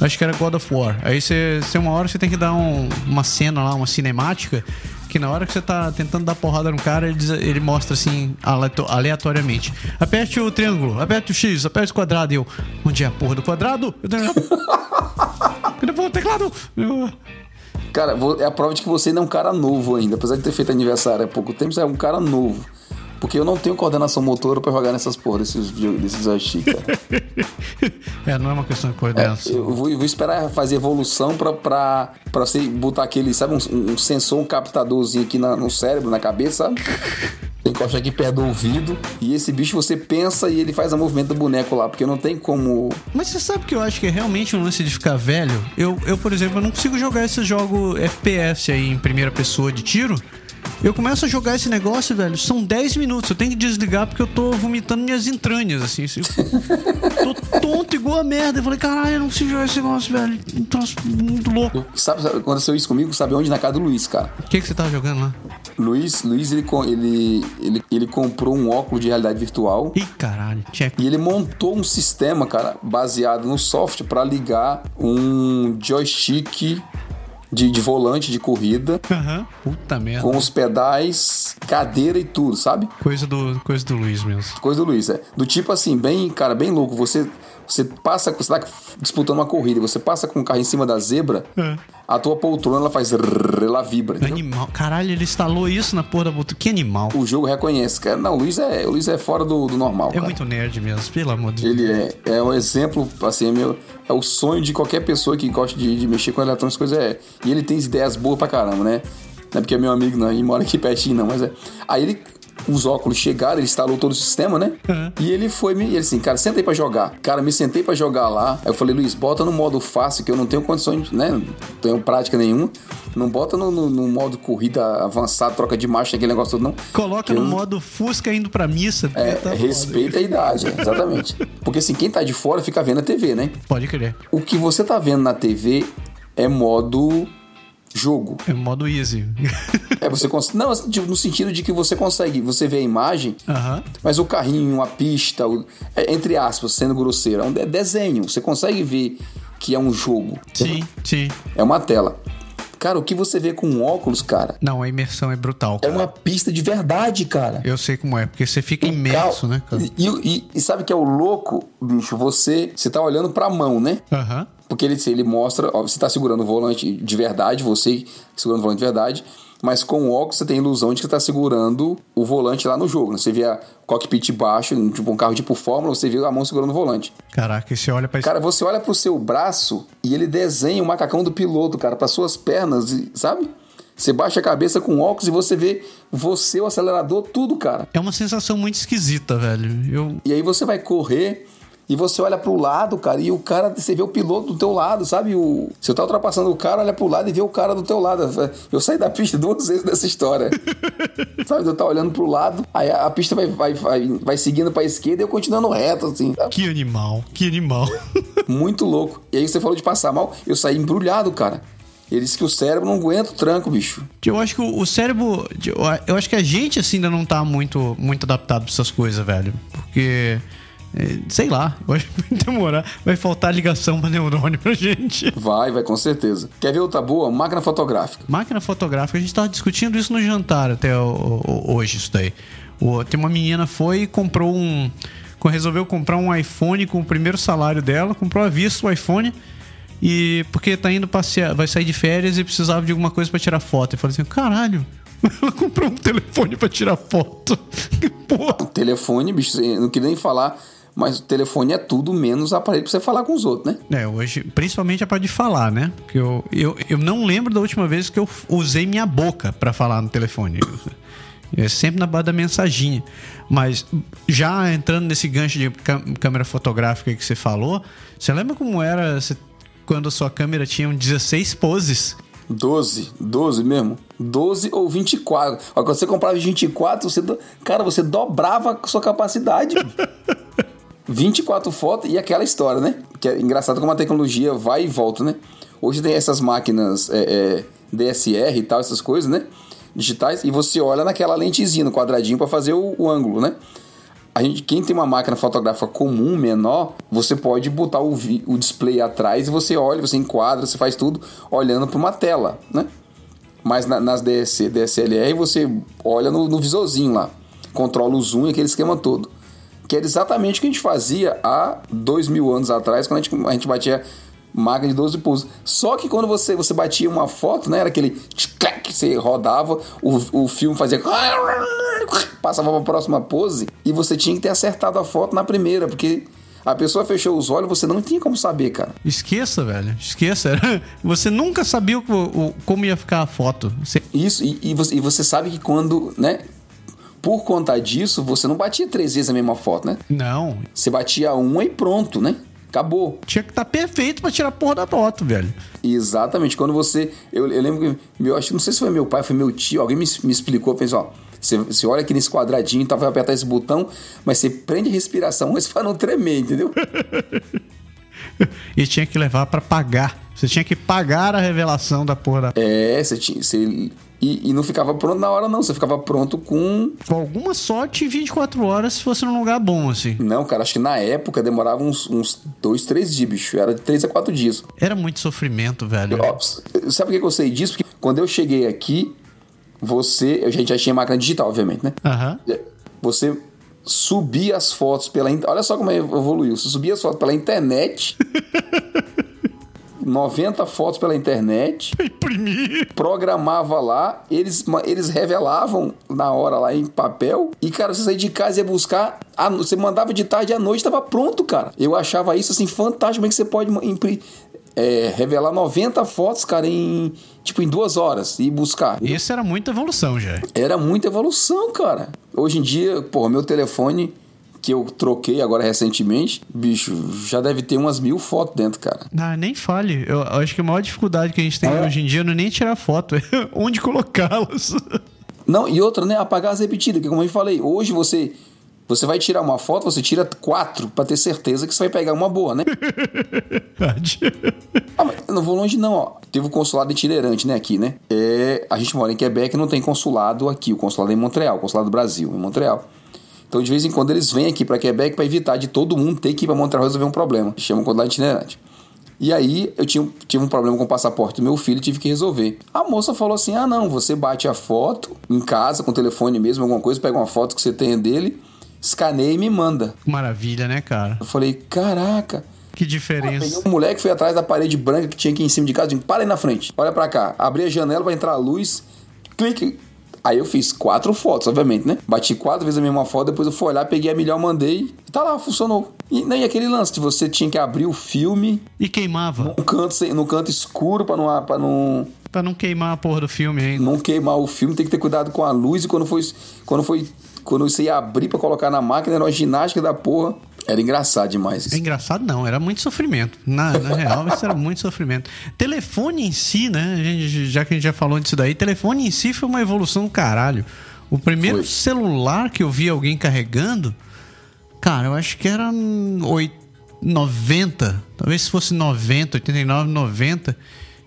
acho que era God of War. Aí você, uma hora você tem que dar um, uma cena lá, uma cinemática, que na hora que você tá tentando dar porrada no cara, ele, diz, ele mostra assim, aleatoriamente. Aperte o triângulo, aperte o X, aperte o quadrado. E eu, onde é a porra do quadrado? Eu tenho... Cadê o teclado? Eu... Cara, é a prova de que você ainda é um cara novo ainda. Apesar de ter feito aniversário há pouco tempo, você é um cara novo. Porque eu não tenho coordenação motora pra jogar nessas porra desses, desses joystick, cara. é, não é uma questão de coordenação. É, eu vou, vou, esperar fazer evolução pra, pra, pra você botar aquele, sabe, um, um sensor, um captadorzinho aqui na, no cérebro, na cabeça, sabe? Encosta aqui perto do ouvido. E esse bicho você pensa e ele faz o movimento do boneco lá, porque não tem como. Mas você sabe que eu acho que é realmente um lance de ficar velho? Eu, eu por exemplo, eu não consigo jogar esse jogo FPS aí em primeira pessoa de tiro. Eu começo a jogar esse negócio, velho, são 10 minutos. Eu tenho que desligar porque eu tô vomitando minhas entranhas, assim. assim tô tonto igual a merda. Eu falei, caralho, eu não consigo jogar esse negócio, velho. Um troço muito louco. Sabe, sabe, aconteceu isso comigo, sabe onde? Na casa do Luiz, cara. O que, que você tava jogando lá? Luiz, Luiz ele, ele, ele, ele comprou um óculos de realidade virtual. Ih, caralho, check. E ele montou um sistema, cara, baseado no software para ligar um joystick de, de volante de corrida. Aham. Uhum. Puta merda. Com os pedais, cadeira e tudo, sabe? Coisa do, coisa do Luiz mesmo. Coisa do Luiz, é. Do tipo assim, bem, cara, bem louco. Você você passa, você tá disputando uma corrida, você passa com o carro em cima da zebra, é. a tua poltrona ela faz rrr, ela vibra. Animal. Caralho, ele instalou isso na porra da poltrona. Que animal. O jogo reconhece, cara. Não, o Luiz é, o Luiz é fora do, do normal. É cara. muito nerd mesmo, pelo amor de Deus. Ele é, é um exemplo, assim, é, meu, é o sonho de qualquer pessoa que gosta de, de mexer com eletrônicos, coisa é. E ele tem ideias boas pra caramba, né? Não é porque é meu amigo, não, ele mora aqui pertinho, não, mas é. Aí ele os óculos chegaram, ele instalou todo o sistema, né? Uhum. E ele foi me. Ele assim, cara, senta aí pra jogar. Cara, me sentei pra jogar lá. Aí eu falei, Luiz, bota no modo fácil, que eu não tenho condições, né? Não tenho prática nenhuma. Não bota no, no, no modo corrida avançado, troca de marcha, aquele negócio todo, não. Coloca no eu... modo Fusca indo pra missa. É, tá respeita a idade, exatamente. Porque assim, quem tá de fora fica vendo a TV, né? Pode crer. O que você tá vendo na TV é modo jogo. É modo easy. É, você cons... Não, tipo, no sentido de que você consegue, você vê a imagem, mas o carrinho, a pista, o- é, entre aspas, sendo grosseiro, é um de- desenho. Você consegue ver que é um jogo. Sim, sim. É uma tela. Cara, o que você vê com óculos, cara, Não, a imersão é brutal. é cara. uma pista de verdade, cara. Eu sei como é, porque você fica imerso, né, cara? E, e- e sabe que é o louco, bicho? Você, você tá olhando pra mão, né? Aham. Porque ele, ele mostra, ó, você tá segurando o volante de verdade, você segurando o volante de verdade, mas com o óculos você tem a ilusão de que tá segurando o volante lá no jogo. né? Você vê a cockpit baixo, tipo um carro tipo Fórmula, você vê a mão segurando o volante. Caraca, e você olha pra Cara, você olha pro seu braço e ele desenha o macacão do piloto, cara, para suas pernas, sabe? Você baixa a cabeça com óculos e você vê você, o acelerador, tudo, cara. É uma sensação muito esquisita, velho. Eu. E aí você vai correr e você olha pro lado, cara, e o cara, você vê o piloto do teu lado, sabe? O, você tá ultrapassando o cara, olha pro lado e vê o cara do teu lado. Eu saí da pista duas vezes nessa história. sabe? Eu tava olhando pro lado, aí a, a pista vai, vai, vai, vai seguindo pra esquerda e eu continuando reto, assim. Que animal, que animal. Muito louco. E aí você falou de passar mal, eu saí embrulhado, cara. Ele disse que o cérebro não aguenta o tranco, bicho. Eu acho que o o cérebro. Eu acho que a gente, assim, ainda não tá muito, muito adaptado pra essas coisas, velho. Porque. É, Sei lá, vai demorar. Vai faltar ligação pra neurônio pra gente. Vai, vai, com certeza. Quer ver outra boa? Máquina fotográfica. Máquina fotográfica, a gente tava discutindo isso no jantar até hoje, isso daí. Tem uma menina foi e comprou um. Resolveu comprar um iPhone com o primeiro salário dela, comprou à vista o iPhone. E porque tá indo passear, vai sair de férias e precisava de alguma coisa pra tirar foto. Eu falei assim: caralho, ela comprou um telefone pra tirar foto. Que porra. Telefone, bicho, não queria nem falar, mas o telefone é tudo menos aparelho pra você falar com os outros, né? É, hoje, principalmente a parte de falar, né? Porque eu, eu, eu não lembro da última vez que eu usei minha boca pra falar no telefone. É sempre na base da mensaginha. Mas já entrando nesse gancho de câmera fotográfica que você falou, você lembra como era quando a sua câmera tinha um 16 poses? 12, 12 mesmo. 12 ou 24. Ó, Quando você comprava 24, você, do- cara, você dobrava a sua capacidade. 24 fotos e aquela história, né? Que é engraçado como a tecnologia vai e volta, né? Hoje tem essas máquinas é, é, DSR e tal, essas coisas, né? Digitais, e você olha naquela lentezinha, no quadradinho, para fazer o, o ângulo, né? A gente, quem tem uma máquina fotográfica comum, menor, você pode botar o, o display atrás e você olha, você enquadra, você faz tudo olhando para uma tela, né? Mas na- nas DS, DSLR você olha no, no visorzinho lá, controla o zoom e aquele esquema todo. Que era exatamente o que a gente fazia há dois mil anos atrás, quando a gente, a gente batia máquina de 12 pulsos. Só que quando você, você batia uma foto, né? Era aquele tch-clac, você rodava, o, o filme fazia. Passava para a próxima pose e você tinha que ter acertado a foto na primeira, porque a pessoa fechou os olhos, você não tinha como saber, cara. Esqueça, velho. Esqueça. Você nunca sabia o, o- como ia ficar a foto. Você- Isso, e, e você, e você sabe que quando, né? Por conta disso, você não batia três vezes a mesma foto, né? Não. Você batia uma e pronto, né? Acabou. Tinha que estar perfeito pra tirar a porra da foto, velho. Exatamente. Quando você. Eu, eu lembro que. Meu, acho não sei se foi meu pai, foi meu tio, alguém me, me explicou, fez, ó. Você, você olha aqui nesse quadradinho, tá, vai apertar esse botão, mas você prende a respiração antes pra não tremer, entendeu? E tinha que levar pra pagar. Você tinha que pagar a revelação da porra da. É, você tinha. Você, e, e não ficava pronto na hora, não. Você ficava pronto com. Com alguma sorte, 24 horas se fosse num lugar bom, assim. Não, cara, acho que na época demorava uns, uns dois, três dias, bicho. Era de três a quatro dias. Era muito sofrimento, velho. Ó, sabe por que eu sei disso? Porque quando eu cheguei aqui, você. A gente já tinha máquina digital, obviamente, né? Aham. Você subia as fotos pela. Olha só como evoluiu. Você subia as fotos pela internet. 90 fotos pela internet, Imprimir. programava lá, eles, eles revelavam na hora lá em papel, e cara, você saía de casa e ia buscar, no- você mandava de tarde à noite, tava pronto, cara. Eu achava isso assim fantástico, como é que você pode impri- é, revelar 90 fotos, cara, em tipo em duas horas e buscar. Isso era muita evolução já. Era muita evolução, cara. Hoje em dia, porra, meu telefone que eu troquei agora recentemente, bicho, já deve ter umas mil fotos dentro, cara. Ah, nem fale. Eu acho que a maior dificuldade que a gente tem É. hoje em dia não é nem tirar foto, é onde colocá-las. Não, e outra, né? Apagar as repetidas, que como eu falei, hoje você Você vai tirar uma foto, você tira quatro pra ter certeza que você vai pegar uma boa, né? ah, mas eu não vou longe, não, ó. Teve o consulado itinerante, né, aqui, né? É, a gente mora em Quebec e não tem consulado aqui. O consulado é em Montreal, o consulado do Brasil, em Montreal. Então, de vez em quando, eles vêm aqui para Quebec para evitar de todo mundo ter que ir para Montreal resolver um problema. Chama consulado itinerante. E aí, eu tinha, tive um problema com o passaporte do meu filho, tive que resolver. A moça falou assim: ah, não, você bate a foto em casa, com o telefone mesmo, alguma coisa, pega uma foto que você tenha dele, escaneia e me manda. Maravilha, né, cara? Eu falei: caraca. Que diferença. Peguei um moleque foi atrás da parede branca que tinha aqui em cima de casa. Disse, para aí na frente, olha para cá. Abri a janela, vai entrar a luz. Clique. Aí eu fiz quatro fotos, obviamente, né? Bati quatro vezes a mesma foto, depois eu fui olhar, peguei a melhor, mandei. E tá lá, funcionou. E nem aquele lance de você tinha que abrir o filme. E queimava. No canto, no canto escuro pra não. Pra não Pra não queimar a porra do filme ainda. Não queimar o filme, tem que ter cuidado com a luz. E quando foi. Quando foi. Quando você ia abrir pra colocar na máquina, era uma ginástica da porra. Era engraçado demais. Isso. É engraçado não, era muito sofrimento. Na, na real, isso era muito sofrimento. Telefone em si, né? Gente, já que a gente já falou disso daí, telefone em si foi uma evolução do caralho. O primeiro foi. celular que eu vi alguém carregando, cara, eu acho que era 90, talvez se fosse 90, 89, 90,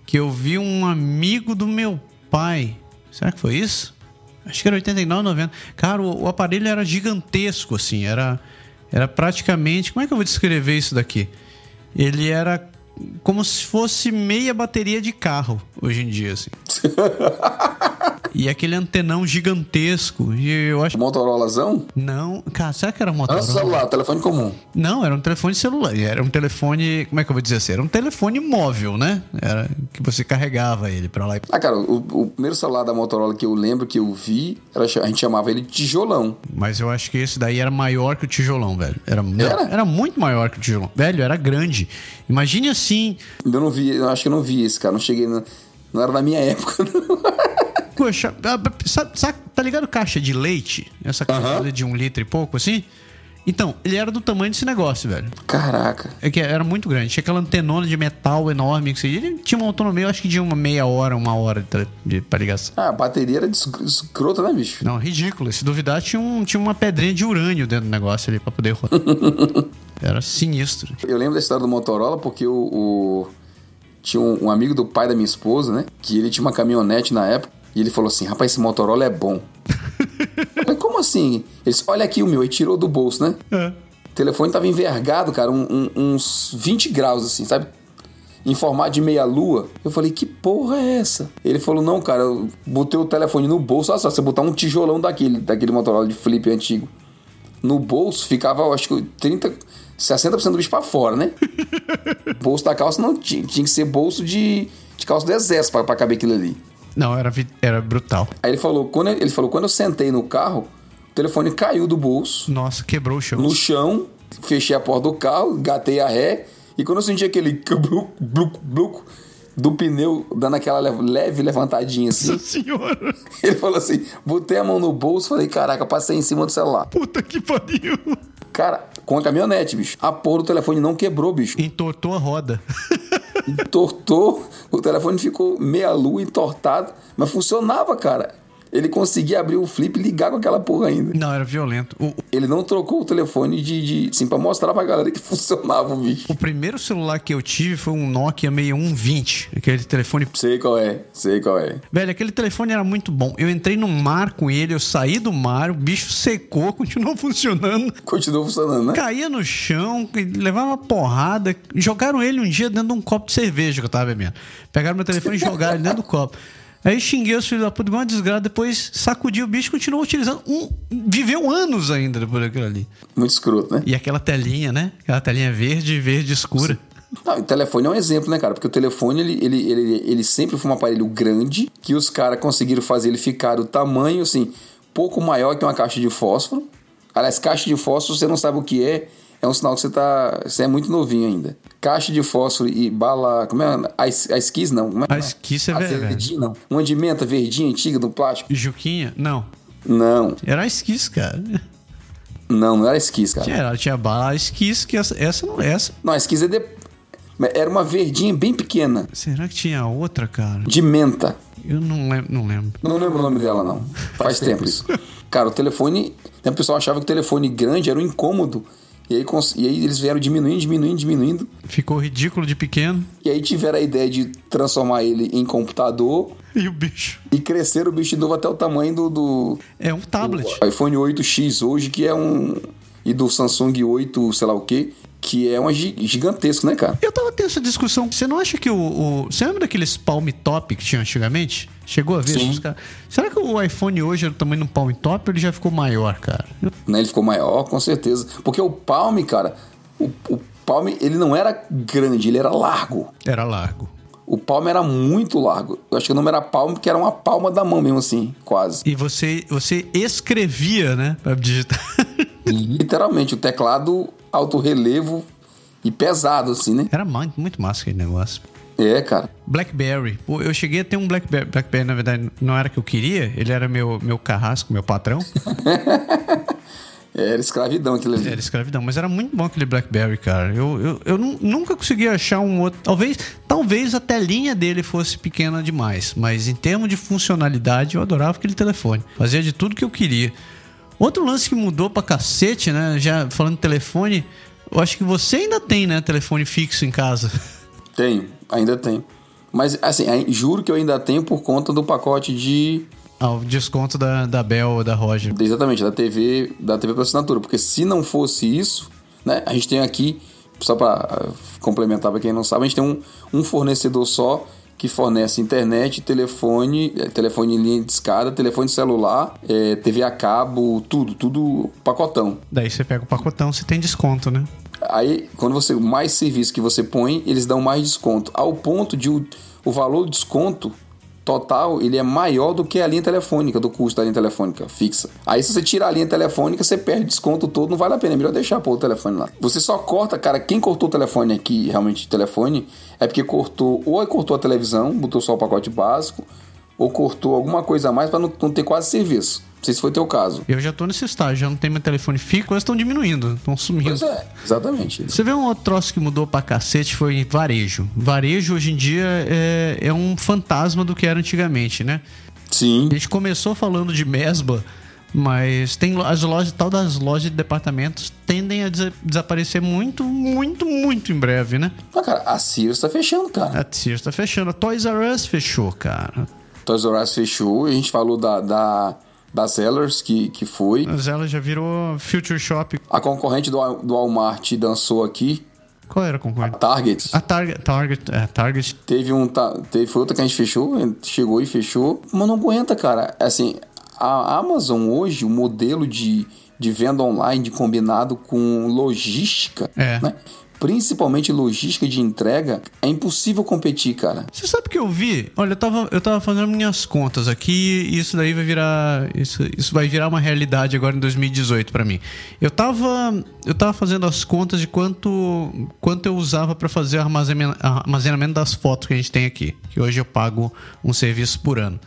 que eu vi um amigo do meu pai. Será que foi isso? Acho que era 89, 90. Cara, o, o aparelho era gigantesco, assim, era era praticamente. Como é que eu vou descrever isso daqui? Ele era como se fosse meia bateria de carro hoje em dia, assim. e aquele antenão gigantesco. E eu acho. Motorolazão? Não, cara, será que era Motorola? Era um celular, telefone comum. Não, era um telefone celular. Era um telefone. Como é que eu vou dizer assim? Era um telefone móvel, né? Era que você carregava ele pra lá e Ah, cara, o, o primeiro celular da Motorola que eu lembro que eu vi, era, a gente chamava ele de tijolão. Mas eu acho que esse daí era maior que o tijolão, velho. Era, era? era muito maior que o tijolão. Velho, era grande. Imagine assim. Eu não vi, eu acho que eu não vi esse, cara. Não cheguei. No, não era da minha época. Poxa, sabe, sabe, tá ligado caixa de leite? Essa caixa uh -huh. de um litro e pouco, assim? Então, ele era do tamanho desse negócio, velho. Caraca. É que era muito grande. Tinha aquela antenona de metal enorme. Que ele tinha uma autonomia, eu acho que de uma meia hora, uma hora de, de, pra ligação. Ah, a bateria era escrota, né, bicho? Não, ridículo. Se duvidar, tinha, um, tinha uma pedrinha de urânio dentro do negócio ali pra poder rodar. era sinistro. Eu lembro da história do Motorola porque o... o... Tinha um, um amigo do pai da minha esposa, né? Que ele tinha uma caminhonete na época. E ele falou assim: rapaz, esse Motorola é bom. Assim? Ele disse: olha aqui o meu. Aí tirou do bolso, né? É. O telefone tava envergado, cara, um, um, uns 20 graus, assim, sabe? Em formato de meia-lua. Eu falei, que porra é essa? Ele falou, não, cara, eu botei o telefone no bolso. Olha só, você botar um tijolão daquele, daquele Motorola de flip antigo. No bolso ficava, acho que 30, 60% do bicho pra fora, né? bolso da calça não tinha, tinha que ser bolso de, de calça do exército pra, pra caber aquilo ali. Não, era, era brutal. Aí ele falou, quando ele falou, quando eu sentei no carro, o telefone caiu do bolso. Nossa, quebrou o chão. No chão, fechei a porta do carro, gatei a ré, e quando eu senti aquele bluc, bluc, bluc, do pneu dando aquela leve levantadinha assim. Nossa senhora! Ele falou assim: botei a mão no bolso, falei, caraca, passei em cima do celular. Puta que pariu! Cara, com a caminhonete, bicho. A porra do telefone não quebrou, bicho. Entortou a roda. Entortou, o telefone ficou meia lua, entortado, mas funcionava, cara ele conseguia abrir o flip e ligar com aquela porra ainda. Não, era violento. O... Ele não trocou o telefone de, de assim, pra mostrar pra galera que funcionava o bicho. O primeiro celular que eu tive foi um Nokia 6120. Aquele telefone. Sei qual é, sei qual é. Velho, aquele telefone era muito bom. Eu entrei no mar com ele, eu saí do mar, o bicho secou, continuou funcionando. Continuou funcionando, né? Caía no chão, levava uma porrada. Jogaram ele um dia dentro de um copo de cerveja que eu tava bebendo. Pegaram meu telefone e jogaram ele dentro do copo. Aí xinguei os filhos da puta uma desgraça, depois sacudi o bicho e continuou utilizando. Um, viveu anos ainda depois daquilo ali. Muito escroto, né? E aquela telinha, né? Aquela telinha verde, verde escura. Não, o telefone é um exemplo, né, cara? Porque o telefone, ele, ele, ele, ele sempre foi um aparelho grande, que os caras conseguiram fazer ele ficar do tamanho, assim, pouco maior que uma caixa de fósforo. Aliás, caixa de fósforo, você não sabe o que é, é um sinal que você tá. Você é muito novinho ainda. Caixa de fósforo e bala. Como é? A, esquis não. Como é? A esquis é velho. Verdinha, não. Uma de menta verdinha, antiga, do plástico. Juquinha? Não. Não. Era a esquis, cara. Não, não era esquis, cara. Tinha, tinha bala esquis, que essa, essa não é essa. Não, a esquis é de... Era uma verdinha bem pequena. Será que tinha outra, cara? De menta. Eu não lembro. Não lembro, não lembro o nome dela, não. Faz, Faz tempo isso. Cara, o telefone. Né, o pessoal achava que o telefone grande era um incômodo. E aí, e aí eles vieram diminuindo, diminuindo, diminuindo. Ficou ridículo de pequeno. E aí tiveram a ideia de transformar ele em computador E o bicho? e crescer o bicho de novo até o tamanho do, do É um tablet. iPhone 8X hoje, que é um. E do Samsung 8, sei lá o que, que é gi- gigantesco, né, cara? Eu tava tendo essa discussão. Você não acha que o. o- você lembra daqueles Palm Top que tinha antigamente? Chegou a ver? Sim. caras? Será que o iPhone hoje era o tamanho do Palm Top ou ele já ficou maior, cara? Né, Ele ficou maior, com certeza. Porque o Palm, cara, o, o Palm, ele não era grande, ele era largo. Era largo. O Palm era muito largo. Eu acho que o nome era Palm porque era uma palma da mão mesmo assim, quase. E você, você escrevia, né? Pra digitar. Literalmente, o teclado alto relevo e pesado, assim, né? Era muito, muito massa aquele negócio. É, cara. Blackberry. Eu cheguei a ter um Blackberry. Blackberry, na verdade, não era que eu queria. Ele era meu, meu carrasco, meu patrão. Era escravidão aquilo ali. Era escravidão, mas era muito bom aquele BlackBerry, cara. Eu, eu, eu nu- nunca consegui achar um outro. Talvez, talvez a telinha dele fosse pequena demais, mas em termos de funcionalidade, eu adorava aquele telefone. Fazia de tudo que eu queria. Outro lance que mudou pra cacete, né? Já falando de telefone, eu acho que você ainda tem, né? Telefone fixo em casa. Tenho, ainda tenho. Mas, assim, juro que eu ainda tenho por conta do pacote de. Ah, o desconto da, da Bell ou da Roger. Exatamente, da TV, da TV por assinatura. Porque se não fosse isso, né? A gente tem aqui, só para complementar para quem não sabe, a gente tem um, um fornecedor só que fornece internet, telefone, eh, telefone em linha de escada, telefone celular, eh, TV a cabo, tudo, tudo pacotão. Daí você pega o pacotão, você tem desconto, né? Aí, quando você mais serviço que você põe, eles dão mais desconto. Ao ponto de o, o valor do desconto total, ele é maior do que a linha telefônica, do custo da linha telefônica fixa. Aí, se você tirar a linha telefônica, você perde desconto todo, não vale a pena. É melhor deixar pôr o telefone lá. Você só corta, cara, quem cortou o telefone aqui, realmente telefone, é porque cortou, ou cortou a televisão, botou só o pacote básico, ou cortou alguma coisa a mais para não, não ter quase serviço. Não sei se foi teu caso. Eu já tô nesse estágio, já não tenho meu telefone fixo, eles estão diminuindo, estão sumindo. Pois é, exatamente. Você vê um outro troço que mudou pra cacete foi varejo. Varejo hoje em dia é, é um fantasma do que era antigamente, né? Sim. A gente começou falando de mesba, mas tem as lojas, tal das lojas de departamentos tendem a desa- desaparecer muito, muito, muito em breve, né? Mas, cara, a Sears tá fechando, cara. A Sears tá fechando, a Toys R Us fechou, cara. Toys R Us fechou, a gente falou da, da, da Sellers, que, que foi. Mas ela já virou Future Shop. A concorrente do, do Walmart dançou aqui, Qual era a a concorrente? Target. A Target, Target, é, Target. Teve um. Teve, foi outra que a gente fechou, chegou e fechou. Mas não aguenta, cara. Assim, a Amazon hoje, o modelo de, de venda online de combinado com logística, É. né? Principalmente logística de entrega, é impossível competir, cara. Você sabe o que eu vi? Olha, eu tava, eu tava fazendo minhas contas aqui e isso daí vai virar. Isso, isso vai virar uma realidade agora em 2018 pra mim. Eu tava, eu tava fazendo as contas de quanto, quanto eu usava pra fazer o armazenamen- armazenamento das fotos que a gente tem aqui. Que hoje eu pago um serviço por ano.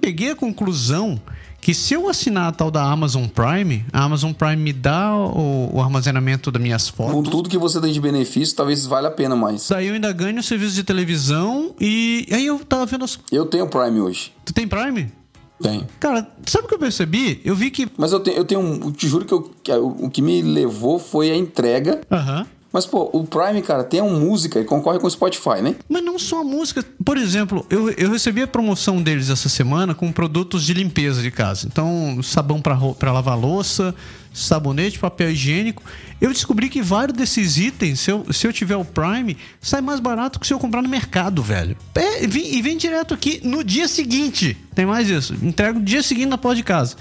Peguei a conclusão que se eu assinar a tal da Amazon Prime, a Amazon Prime me dá o, o armazenamento das minhas fotos. Com tudo que você tem de benefício, talvez valha a pena mais. Daí eu ainda ganho o serviço de televisão e aí eu tava vendo as. Eu tenho Prime hoje. Tu tem Prime? Tenho. Cara, sabe o que eu percebi? Eu vi que. Mas eu tenho, eu tenho um. eu Te juro que, eu, que o o que me levou foi a entrega. Aham. Mas, pô, o Prime, cara, tem uma música e concorre com o Spotify, né? Mas não só a música. Por exemplo, eu, eu recebi a promoção deles essa semana com produtos de limpeza de casa. Então, sabão pra lavar louça, sabonete, papel higiênico. Eu descobri que vários desses itens, se eu, se eu tiver o Prime, sai mais barato que se eu comprar no mercado, velho. É, vem- e vem direto aqui no dia seguinte. Tem mais isso. Entrego no dia seguinte na porta de casa.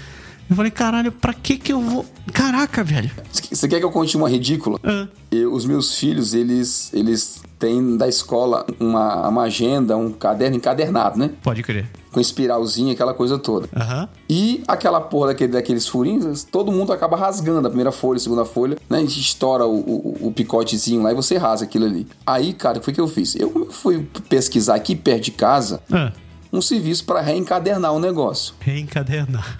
Eu falei, caralho, pra que que eu vou. Caraca, velho. Você quer que eu conte uma ridícula? Ah. Eu- os meus filhos, eles, eles têm da escola uma, uma agenda, um caderno encadernado, né? Pode crer. Com espiralzinha, aquela coisa toda. Aham. E aquela porra daquele, daqueles furinhos, todo mundo acaba rasgando a primeira folha, a segunda folha, né? A gente estoura o, o, o picotezinho lá e você rasga aquilo ali. Aí, cara, o que foi que eu fiz? Eu fui pesquisar aqui perto de casa Ah, um serviço para reencadernar o negócio. reencadernar.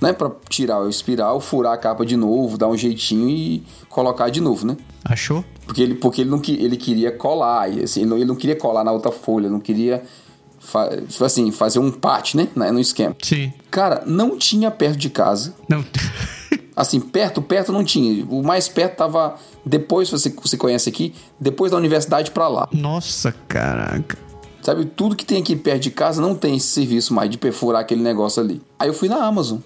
Né, para tirar o espiral, furar a capa de novo, dar um jeitinho e colocar de novo, né? Achou? Porque ele, porque ele, não, ele queria colar, assim, ele, não, ele não queria colar na outra folha, não queria fa- tipo assim, fazer um pat, né? na- No esquema. Sim. Cara, não tinha perto de casa. Não. Assim, perto, perto não tinha. O mais perto tava depois, você, você conhece aqui, depois da universidade pra lá. Nossa, caraca. Sabe, tudo que tem aqui perto de casa não tem esse serviço mais de perfurar aquele negócio ali. Aí eu fui na Amazon.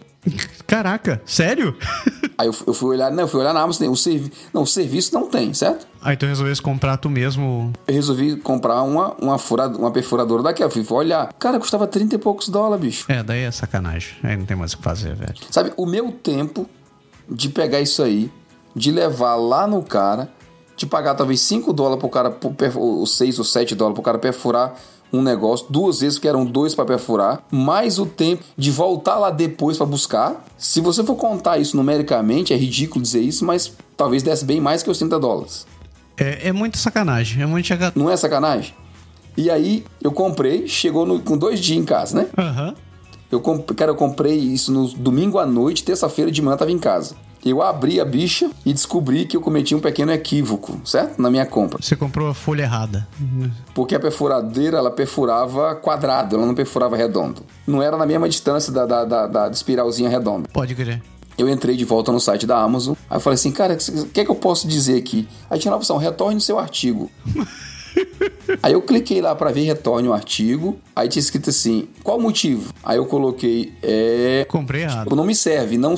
Caraca, sério? Aí eu, eu fui olhar, não, eu fui olhar na Amazon, o servi não, o serviço não tem, certo? Aí tu resolveu comprar tu mesmo. Eu resolvi comprar uma, uma, furado, uma perfuradora daquela. Fui olhar. Cara, custava 30 e poucos dólares, bicho. É, daí é sacanagem. Aí não tem mais o que fazer, velho. Sabe, o meu tempo de pegar isso aí, de levar lá no cara, de pagar talvez 5 dólares pro cara, ou 6 ou 7 dólares pro cara perfurar um negócio, duas vezes que eram dois para perfurar, mais o tempo de voltar lá depois para buscar. Se você for contar isso numericamente, é ridículo dizer isso, mas talvez desse bem mais que os 30 dólares. É, é muita sacanagem. É muito chaga... Não é sacanagem? E aí eu comprei, chegou no- com dois dias em casa, né? Aham. Eu, comp- cara, eu comprei isso no domingo à noite, terça-feira de manhã eu tava em casa. Eu abri a bicha e descobri que eu cometi um pequeno equívoco, certo? Na minha compra. Você comprou a folha errada. Porque a perfuradeira, ela perfurava quadrado, ela não perfurava redondo. Não era na mesma distância da, da, da, da espiralzinha redonda. Pode crer. Eu entrei de volta no site da Amazon. Aí eu falei assim, cara, o que é que eu posso dizer aqui? Aí tinha a opção, retorne o seu artigo. Aí eu cliquei lá pra ver retorne o artigo. Aí tinha escrito assim, qual o motivo? Aí eu coloquei, é... Comprei errado. Não me serve, não...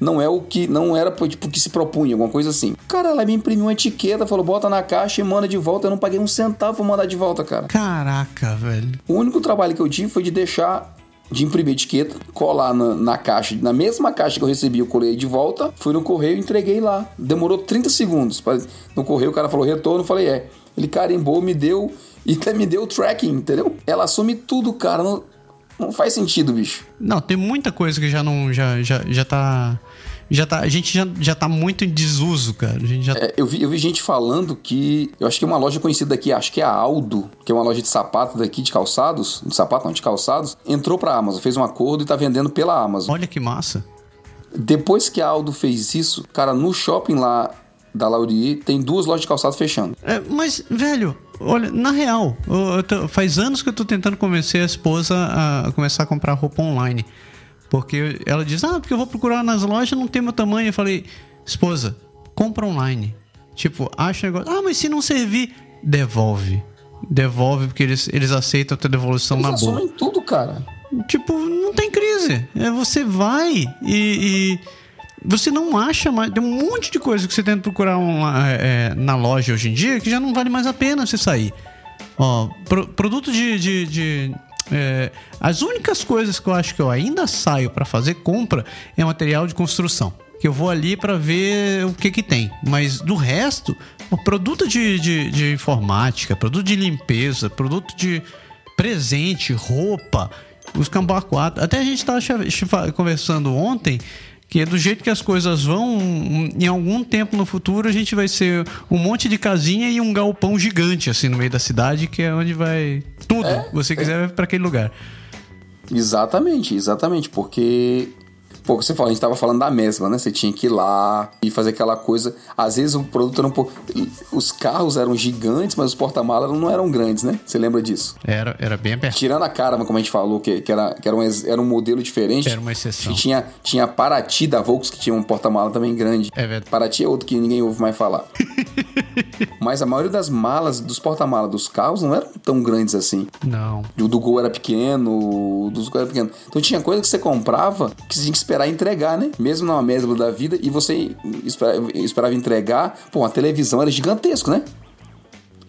Não é o que. Não era tipo, que se propunha, alguma coisa assim. Cara, ela me imprimiu uma etiqueta, falou: bota na caixa e manda de volta. Eu não paguei um centavo pra mandar de volta, cara. Caraca, velho. O único trabalho que eu tive foi de deixar de imprimir etiqueta, colar na, na caixa, na mesma caixa que eu recebi, eu colei de volta, fui no correio e entreguei lá. Demorou 30 segundos. pra- No correio o cara falou retorno, eu falei, é. Ele carimbou, me deu e até me deu o tracking, entendeu? Ela assume tudo, cara. Não, não faz sentido, bicho. Não, tem muita coisa que já não. Já, já, já tá. Já tá. A gente já, já tá muito em desuso, cara. A gente já. É, eu, vi, eu vi gente falando que. Eu acho que é uma loja conhecida daqui, acho que é a Aldo, que é uma loja de sapato daqui, de calçados. De sapato, não, de calçados. Entrou pra Amazon, fez um acordo e tá vendendo pela Amazon. Olha que massa. Depois que a Aldo fez isso, cara, no shopping lá da Laurier tem duas lojas de calçados fechando. É, mas, velho, olha, na real, eu- eu tô- faz anos que eu tô tentando convencer a esposa a começar a comprar roupa online. Porque ela diz, ah, porque eu vou procurar nas lojas, não tem meu tamanho. Eu falei, esposa, compra online. Tipo, acha negócio. Ah, mas se não servir, devolve. Devolve, porque eles, eles aceitam a tua devolução Eles na boa. assumem tudo, cara. Tipo, não tem crise. É, você vai e, e você não acha mais. Tem um monte de coisa que você tenta procurar uma- é, na loja hoje em dia que já não vale mais a pena você sair. Ó, pro- produto de. de- de, é, as únicas coisas que eu acho que eu ainda saio pra fazer compra é material de construção. Que eu vou ali pra ver o que que tem. Mas do resto, produto de, de, de informática, produto de limpeza, produto de presente, roupa, os cambá 4. Até a gente tava cha- cha- conversando ontem que é do jeito que as coisas vão, em algum tempo no futuro a gente vai ser um monte de casinha e um galpão gigante assim no meio da cidade, que é onde vai tudo. É, você quiser vai pra aquele lugar. Exatamente, exatamente, porque pô, você falou, a gente tava falando da mesma, né? Você tinha que ir lá e fazer aquela coisa. Às vezes o produto era um pouco. Os carros eram gigantes, mas os porta-malas não eram grandes, né? Você lembra disso? Era, era bem apertado. Tirando a Caravan, como a gente falou, que, que, era, que era, um, era um modelo diferente. Era uma exceção. E tinha, tinha a Paraty da Volks, que tinha um porta-mala também grande. É verdade. Paraty é outro que ninguém ouve mais falar. Mas a maioria das malas, dos porta-malas dos carros, não eram tão grandes assim. Não. O do Gol era pequeno, o dos Gol era pequeno. Então tinha coisa que você comprava que você tinha que esperar entregar, né? Mesmo numa mesma da vida, e você espera- esperava entregar. Pô, a televisão era gigantesco, né?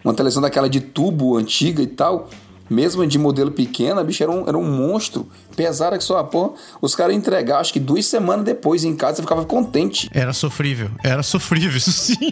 Uma televisão daquela de tubo antiga e tal. Mesmo de modelo pequeno, a bicha era um, era um monstro. Pesada que só, pô. Os caras entregar, acho que duas semanas depois em casa, você ficava contente. Era sofrível. Era sofrível, isso sim.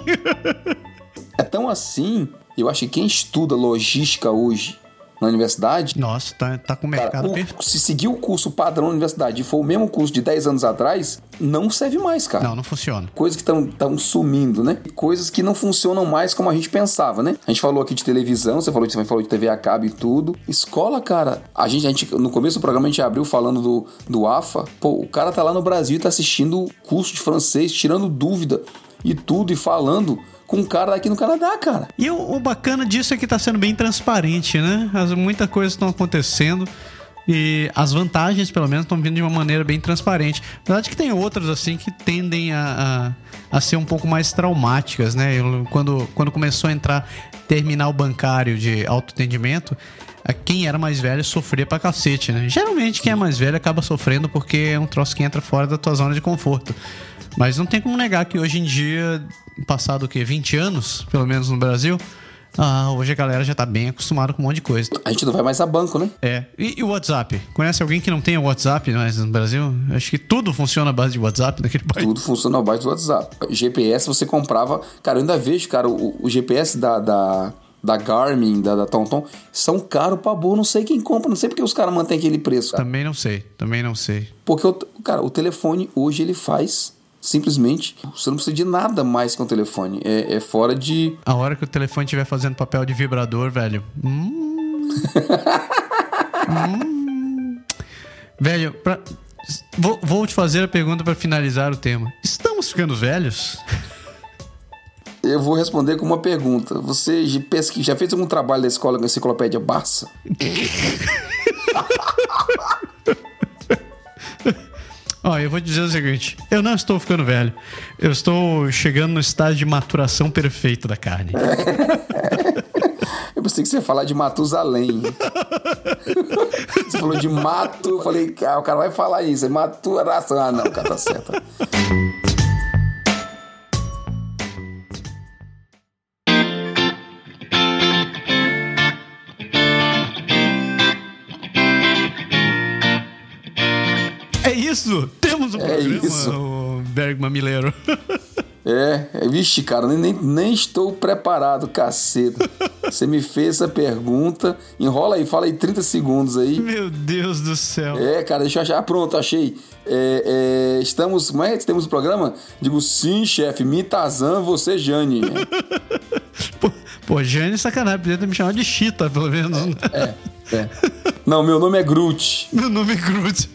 É tão assim, eu acho que quem estuda logística hoje na universidade, Nossa, tá, tá com o Cara, mercado o- perfeito. se seguir o curso padrão da universidade e for o mesmo curso de 10 anos atrás, não serve mais, cara. Não, não funciona. Coisas que estão sumindo, né? Coisas que não funcionam mais como a gente pensava, né? A gente falou aqui de televisão, você falou, você falou de TV a cabo e tudo. Escola, cara, a gente, a gente no começo do programa a gente abriu falando do, do AFA. Pô, o cara tá lá no Brasil e tá assistindo curso de francês, tirando dúvida e tudo, e falando com um cara aqui no Canadá, cara. E o, o bacana disso é que tá sendo bem transparente, né? As, muita coisa estão acontecendo. E as vantagens, pelo menos, estão vindo de uma maneira bem transparente. Apesar de que tem outras, assim, que tendem a, a, a ser um pouco mais traumáticas, né? Eu, quando, quando começou a entrar terminal bancário de autoatendimento, quem era mais velho sofria pra cacete, né? Geralmente quem é mais velho acaba sofrendo porque é um troço que entra fora da tua zona de conforto. Mas não tem como negar que hoje em dia, passado o quê? 20 anos, pelo menos no Brasil, ah, hoje a galera já tá bem acostumada com um monte de coisa. A gente não vai mais a banco, né? É. E, o WhatsApp? Conhece alguém que não tem o WhatsApp mais no Brasil? Acho que tudo funciona à base de WhatsApp naquele país. Tudo funciona à base de WhatsApp. GPS você comprava. Cara, eu ainda vejo, cara, o, o GPS da, da, da Garmin, da, da TomTom, são caros pra boa. Não sei quem compra, não sei porque os caras mantêm aquele preço. Cara. Também não sei, também não sei. Porque, o, cara, o telefone hoje ele faz Simplesmente, você não precisa de nada mais que um telefone. É, é fora de. A hora que o telefone estiver fazendo papel de vibrador, velho. Hum. hum. Velho, pra... vou, vou te fazer a pergunta para finalizar o tema. Estamos ficando velhos? Eu vou responder com uma pergunta. Você já fez algum trabalho da escola com a enciclopédia Barça? Ó, eu vou dizer o seguinte: eu não estou ficando velho. Eu estou chegando no estágio de maturação perfeito da carne. eu pensei que você ia falar de Matusalém. você falou de mato, eu falei, ah, o cara vai falar isso, é maturação. Ah, não, o cara tá certo. Isso? Temos um é programa, isso. o Bergman Mileiro. É, é, vixe, cara, nem, nem estou preparado, caceta. Você me fez essa pergunta. Enrola aí, fala aí 30 segundos aí. Meu Deus do céu. É, cara, deixa eu achar. Pronto, achei. É, é, estamos. Como é que temos o programa? Digo, sim, chefe, Mitazan, você, Jane. pô, pô, Jane, sacanagem, podia me chamar de Chita, pelo menos. É, é, é. Não, meu nome é Groot. Meu nome é Groot.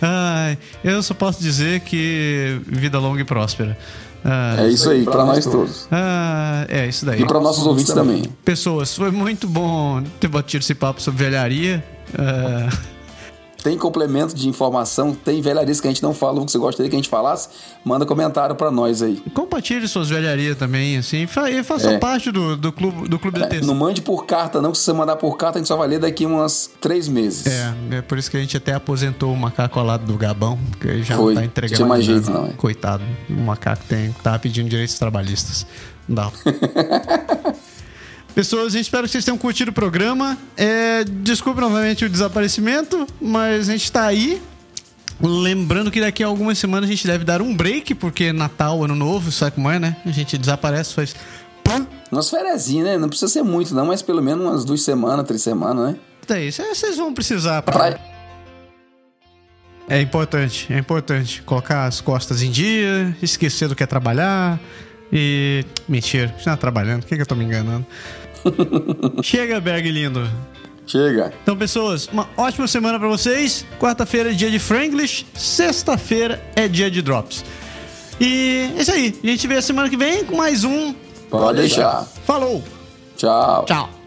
Ai, eu só posso dizer que vida longa e próspera. Ah, é isso aí, para nós todos. Ah, é isso daí. E para nossos ouvintes também. Pessoas, foi muito bom ter batido esse papo sobre velharia. Ah, tem complemento de informação, tem velharias que a gente não falou, que você gostaria que a gente falasse, manda comentário para nós aí. Compartilhe suas velharias também, assim, e façam é. parte do, do clube, do clube é, Não mande por carta, não, que se você mandar por carta, a gente só vai ler daqui umas três meses. É, é por isso que a gente até aposentou o macaco ao lado do Gabão, que já Foi. não tá entregando. Tinha mais jeito, não. É. Coitado, o macaco tem, tava pedindo direitos trabalhistas. Não dá. Pessoas, a gente espera que vocês tenham curtido o programa. É, desculpe novamente o desaparecimento, mas a gente está aí. Lembrando que daqui a algumas semanas a gente deve dar um break, porque Natal, Ano Novo, sabe como é, né? A gente desaparece, faz. Pum! Umas férias, né? Não precisa ser muito, não, mas pelo menos umas duas semanas, três semanas, né? É isso, vocês vão precisar. Pra... pra... É importante, é importante colocar as costas em dia, esquecer do que é trabalhar e. Mentira, você tá trabalhando, por que, que eu tô me enganando? Chega, Berg lindo. Chega. Então, pessoas, uma ótima semana para vocês. Quarta-feira é dia de Franglish, sexta-feira é dia de Drops. E é isso aí. A gente vê a semana que vem com mais um. Pode deixar. Falou. Tchau. Tchau.